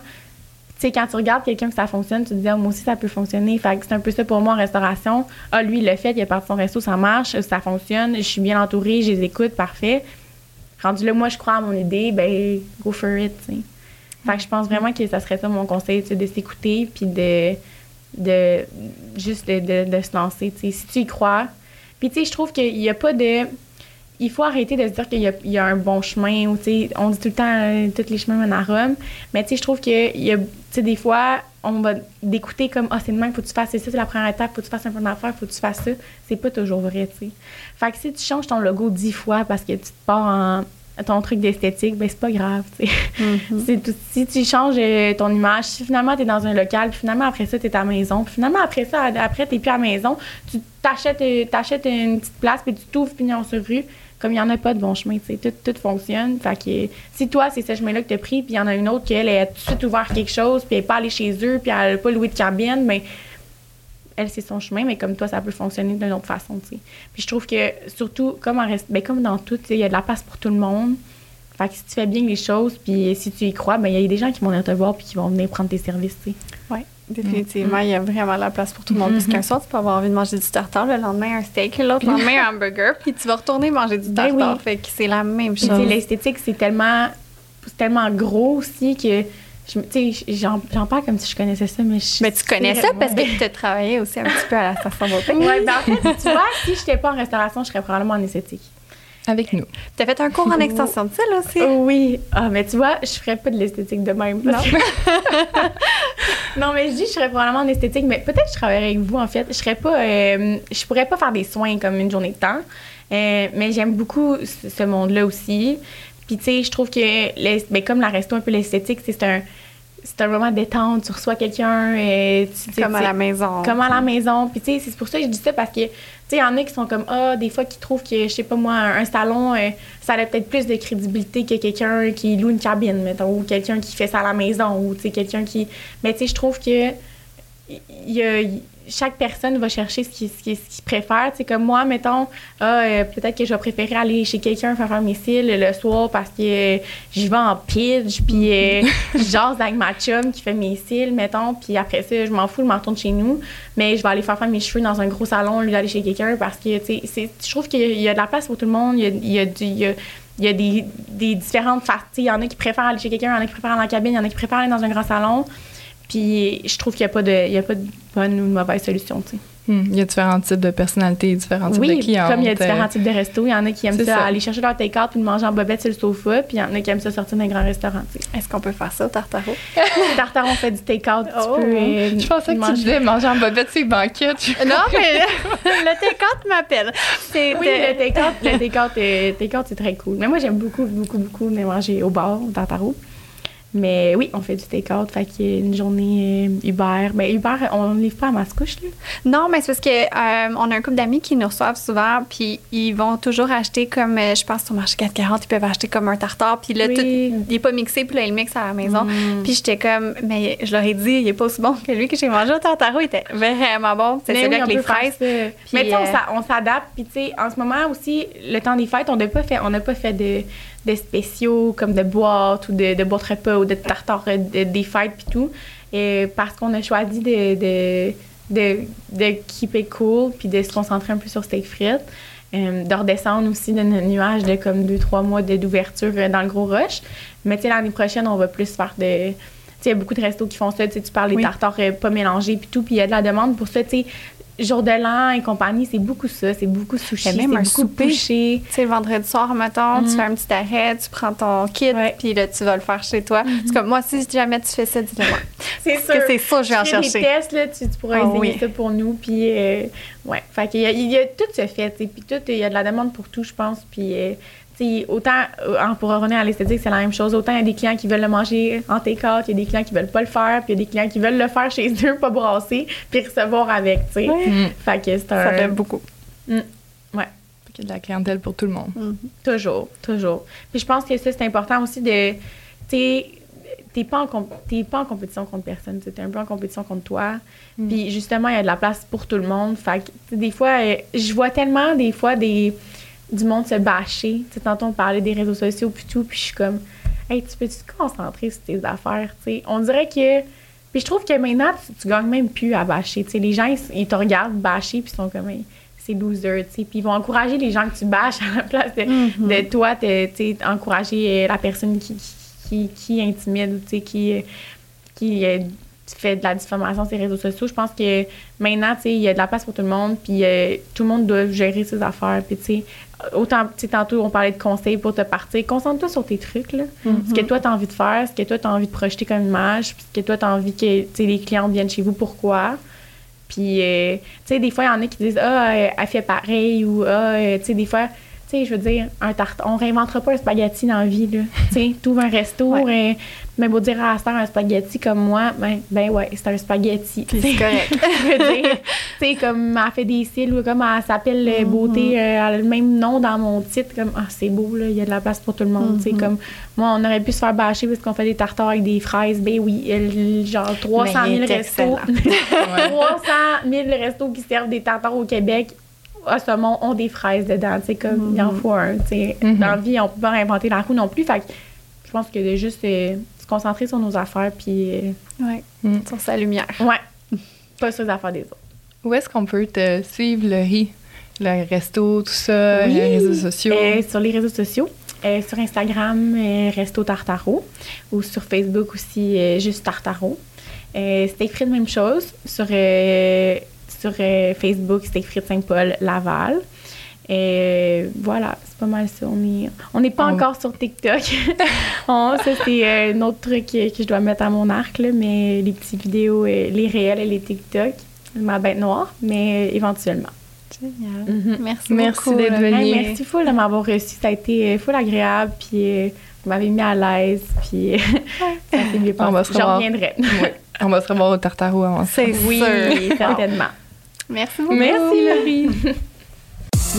Sais, quand tu regardes quelqu'un que ça fonctionne, tu te dis, Ah, moi aussi, ça peut fonctionner. Fait que c'est un peu ça pour moi en restauration. Ah, lui, il l'a fait, il a parti son resto, ça marche, ça fonctionne, je suis bien entourée, je les écoute, parfait rendu là, moi, je crois à mon idée, ben, go for it, tu. Fait que je pense vraiment que ça serait ça mon conseil, de s'écouter, puis de, de, juste de, de, de se lancer. Si tu y crois. Puis, tu sais, je trouve qu'il n'y a pas de... Il faut arrêter de se dire qu'il y a, il y a un bon chemin, ou, tu sais, on dit tout le temps, euh, tous les chemins mènent à Rome. Mais, tu sais, je trouve y a, sais, des fois, on va d'écouter comme, ah, c'est demain, faut que tu fasses ça, c'est la première étape, faut que tu fasses un peu d'affaires, faut que tu fasses ça. C'est pas toujours vrai, tu sais. Fait que si tu changes ton logo dix fois parce que tu te pars en ton truc d'esthétique, ben c'est pas grave, tu sais.
Mhm. (laughs)
C'est tout- si tu changes euh, ton image, si finalement tu es dans un local, puis finalement après ça tu es à la maison, puis finalement après ça, après tu plus à la maison, tu t'achètes, euh, t'achètes une petite place, puis tu t'ouvres pignon sur rue, comme il n'y en a pas de bon chemin, tout, tout fonctionne. Fait que si toi, c'est ce chemin-là que tu as pris, puis il y en a une autre qui, elle, a tout de suite ouvert quelque chose, puis elle n'est pas allée chez eux, puis elle n'a pas loué de cabine, mais elle, c'est son chemin, mais comme toi, ça peut fonctionner d'une autre façon, tu sais. Puis je trouve que, surtout, comme, en rest- ben, comme dans tout, il y a de la place pour tout le monde. Fait que si tu fais bien les choses, puis si tu y crois, ben il y a des gens qui vont venir te voir puis qui vont venir prendre tes services, tu sais.
Oui, définitivement, il y a vraiment la place pour tout le monde. Parce qu'un soir, tu peux avoir envie de manger du tartare, le lendemain un steak, l'autre lendemain un (laughs) hamburger, puis tu vas retourner manger du
Ben
tartare.
oui.
Fait que c'est la même chose.
l'esthétique, c'est tellement, tellement gros aussi que, j'en parle comme si je connaissais ça, mais je
Mais tu connais ça parce que tu as travaillé aussi un petit peu à la station Beaupré.
Ouais, ben, en fait, tu vois, (laughs) si je n'étais pas en restauration, je serais probablement en esthétique.
Avec nous.
Tu as fait un cours en extension de style aussi?
Oui. Ah, mais tu vois, je ferais pas de l'esthétique de même. que- (laughs) non, mais je dis, je serais probablement en esthétique, mais peut-être que je travaillerais avec vous, en fait. Je serais pas. euh, je pourrais pas faire des soins comme une journée de temps. Euh, mais j'aime beaucoup ce ce monde-là aussi. Puis, tu sais, je trouve que, l'es- ben, comme la resto, un peu l'esthétique, c'est un. C'est un moment détente, tu reçois quelqu'un, et tu,
Comme à la maison.
comme à la maison. Puis, tu sais, c'est pour ça que je dis ça parce que, tu sais, il y en a qui sont comme, ah, des fois, qui trouvent que, je sais pas moi, un, un salon, euh, ça a peut-être plus de crédibilité que quelqu'un qui loue une cabine, mettons, ou quelqu'un qui fait ça à la maison, ou, tu sais, quelqu'un qui. Mais, tu sais, je trouve que. il y a- chaque personne va chercher ce qu'il préfère. Sais, comme moi, mettons, ah, euh, peut-être que je vais préférer aller chez quelqu'un faire faire mes cils le soir parce que euh, j'y vais en pitch, puis euh, (laughs) je jase avec ma chum qui fait mes cils, mettons, puis après ça, je m'en fous, je m'en retourne chez nous. Mais je vais aller faire faire mes cheveux dans un gros salon au lieu d'aller chez quelqu'un parce que, tu sais, c'est- je trouve qu'il y a- il y a de la place pour tout le monde. Il y a, il y a du- il y a- il y a des, des différentes faces. Il y en a qui préfèrent aller chez quelqu'un, il y en a qui préfèrent aller dans la cabine, il y en a qui préfèrent aller dans un grand salon. Puis je trouve qu'il n'y a, pas de- il y a pas de bonne ou de mauvaise solution. tu sais.
Hmm, Il y a différents types de personnalités, différents types
Oui,
de clients.
comme il y a différents types de restos, il y en a qui aiment ça,
ça.
aller chercher leur take-out puis le manger en bobette sur le sofa, puis il y en a qui aiment ça sortir d'un grand restaurant. tu.
Est-ce qu'on peut faire ça au Tartaro? (laughs)
Tartaron fait du take-out,
Oh.
tu peux. euh,
Je pensais que tu
manger.
disais manger en bobette, c'est banquette. (laughs)
non, mais (laughs) le take m'appelle. C'est
Oui, le take-out, le take-out, euh, take-out, c'est très cool. Mais moi, j'aime beaucoup, beaucoup, beaucoup de manger au bar, au Tartaro. Mais oui, on fait du take-out, fait qu'il y a une journée euh, Uber. Mais Uber, on ne livre pas à Mascouche, là.
Non, mais c'est parce que euh, on a un couple d'amis qui nous reçoivent souvent, puis ils vont toujours acheter comme, euh, je pense sur Marché 440, ils peuvent acheter comme un tartare, puis là,
Oui.
tout, il n'est pas mixé, puis là, ils le mixent à la maison.
Mm.
Puis j'étais comme, mais je leur ai dit, il est pas aussi bon que lui que j'ai mangé au tartaro, il était vraiment bon. C'est celui
oui,
avec les fraises.
Mais tu sais, on s'a- on s'adapte. Puis tu sais, en ce moment aussi, le temps des fêtes, on n'a pas fait, on n'a pas fait de, de spéciaux comme de boîtes ou de, de boîtes repas ou de tartare euh, de- des fêtes puis tout. Et parce qu'on a choisi de, de, de, de keep it cool puis de se concentrer un peu sur steak frites. Euh, de redescendre aussi de notre nuage de comme deux, trois mois d'ouverture euh, dans le gros rush. Mais tu sais, l'année prochaine, on va plus faire de. Tu sais, il y a beaucoup de restos qui font ça. Tu sais, tu parles des
Oui.
tartares pas mélangés puis tout, puis il y a de la demande pour ça. Tu sais, jour de l'an et compagnie, c'est beaucoup ça. C'est beaucoup sushi, c'est beaucoup
souper. Tu sais, le vendredi soir, mettons, tu
Mhm.
fais un petit arrêt, tu prends ton kit, puis là, tu vas le faire chez toi. C'est comme moi, si jamais tu fais ça, dis-le moi. (laughs)
C'est
Parce que c'est ça, je vais en chercher.
tests, là, tu, tu pourras
Ah
essayer
oui.
ça pour nous. Puis, euh, ouais. Fait qu'il y y a tout se fait. Puis tout, il y a de la demande pour tout, je pense. Puis, euh, autant, euh, en- pour revenir à l'esthétique, c'est la même chose. Autant il y a des clients qui veulent le manger en take-out, il y a des clients qui veulent pas le faire, puis il y a des clients qui veulent le faire chez eux, pas brasser, puis recevoir avec, tu sais.
Hmm.
Fait que c'est un.
Ça fait beaucoup.
Il y a de la clientèle pour tout le monde.
Toujours, toujours. Puis je pense que ça, c'est important aussi de. Tu sais, t'es pas, en comp- t'es pas en compétition contre personne, tu es un peu en compétition contre toi. Puis justement, il y a de la place pour tout le monde. Fait que, des fois, euh, je vois tellement des fois des, du monde se bâcher. Tu sais, tantôt, on parlait des réseaux sociaux, puis tout, puis je suis comme, hey, tu peux-tu te concentrer sur tes affaires, tu sais? On dirait que. Puis je trouve que maintenant, tu, tu gagnes même plus à bâcher. Tu sais, les gens, ils, ils te regardent bâcher, puis ils sont comme, Hey, c'est loser, tu sais. Puis ils vont encourager les gens que tu bâches à la place de, de toi, te- tu sais, encourager euh, la personne qui, qui, qui intimide ou, tu sais, qui, qui euh, fait de la diffamation sur les réseaux sociaux. Je pense que maintenant, tu sais, il y a de la place pour tout le monde, puis euh, tout le monde doit gérer ses affaires. Puis, tu sais, autant, tu sais, tantôt, on parlait de conseils pour te partir. Concentre-toi sur tes trucs, là. Ce que toi, tu as envie de faire, ce que toi, tu as envie de projeter comme image, ce que toi, tu as envie que, tu sais, les clients viennent chez vous, pourquoi? Puis, euh, tu sais, des fois, il y en a qui disent Ah, elle fait pareil, ou Ah, euh, tu sais, des fois, sais, je veux dire, un tarte, on réinventera pas un spaghetti dans la vie, là. tu sais, (laughs) tu un resto, euh, mais beau dire à la star un spaghetti comme moi, ben, ben ouais, c'est un spaghetti.
C'est correct. (laughs)
tu sais, comme elle fait des cils, ou comme elle s'appelle euh, Beauté, euh, elle a le même nom dans mon titre, comme, ah, c'est beau, là, il y a de la place pour tout le monde, tu sais, comme, moi, on aurait pu se faire bâcher parce qu'on fait des tartares avec des fraises, ben oui, genre 300
Mais il
000
est
restos. 300 000 (laughs) restos qui servent des tartares au Québec à saumon ont des fraises dedans. Tu sais, comme, il en faut un. Tu sais.
Mhm.
Dans la vie, on peut pas réinventer la roue non plus. Fait que je pense que de juste euh, se concentrer sur nos affaires, puis. euh,
Ouais.
Mm.
Sur sa lumière.
ouais. (laughs) Pas sur les affaires des autres.
Où est-ce qu'on peut te suivre, le riz? Le resto, tout ça,
Oui.
les réseaux sociaux?
Euh, sur les réseaux sociaux. euh, sur Instagram, euh, Resto Tartaro. Ou sur Facebook aussi, euh, juste Tartaro. Euh, Steak Frites, même chose. Sur, euh, sur euh, Facebook, Steak Frites Saint-Paul, Laval. Et voilà, c'est pas mal ça. On est- on n'est pas encore sur TikTok. (laughs) On- ça, c'est euh, un autre truc euh, que je dois mettre à mon arc, là, mais les petites vidéos, euh, les réels et les TikTok, ma bête noire, mais euh, éventuellement.
Génial.
Mhm.
Merci,
Merci
beaucoup.
d'être.
Hey, merci full de m'avoir reçu. Ça a été euh, full agréable. Puis, euh, Vous m'avez mis à l'aise, puis (laughs) ça s'est mieux
On va
passé. J'en reviendrai.
Oui. On va se revoir au Tartarou avant ça.
C'est
Oui, certainement.
Merci beaucoup.
Merci, Laurie. (laughs)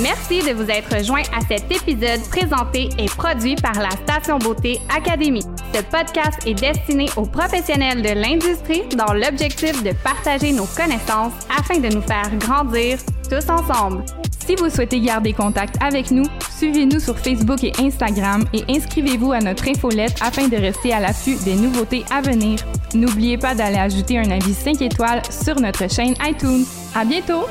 Merci de vous être joint à cet épisode présenté et produit par la Station Beauté Académie. Ce podcast est destiné aux professionnels de l'industrie dans l'objectif de partager nos connaissances afin de nous faire grandir tous ensemble.
Si vous souhaitez garder contact avec nous, suivez-nous sur Facebook et Instagram et inscrivez-vous à notre infolette afin de rester à l'affût des nouveautés à venir. N'oubliez pas d'aller ajouter un avis 5 étoiles sur notre chaîne iTunes. À bientôt!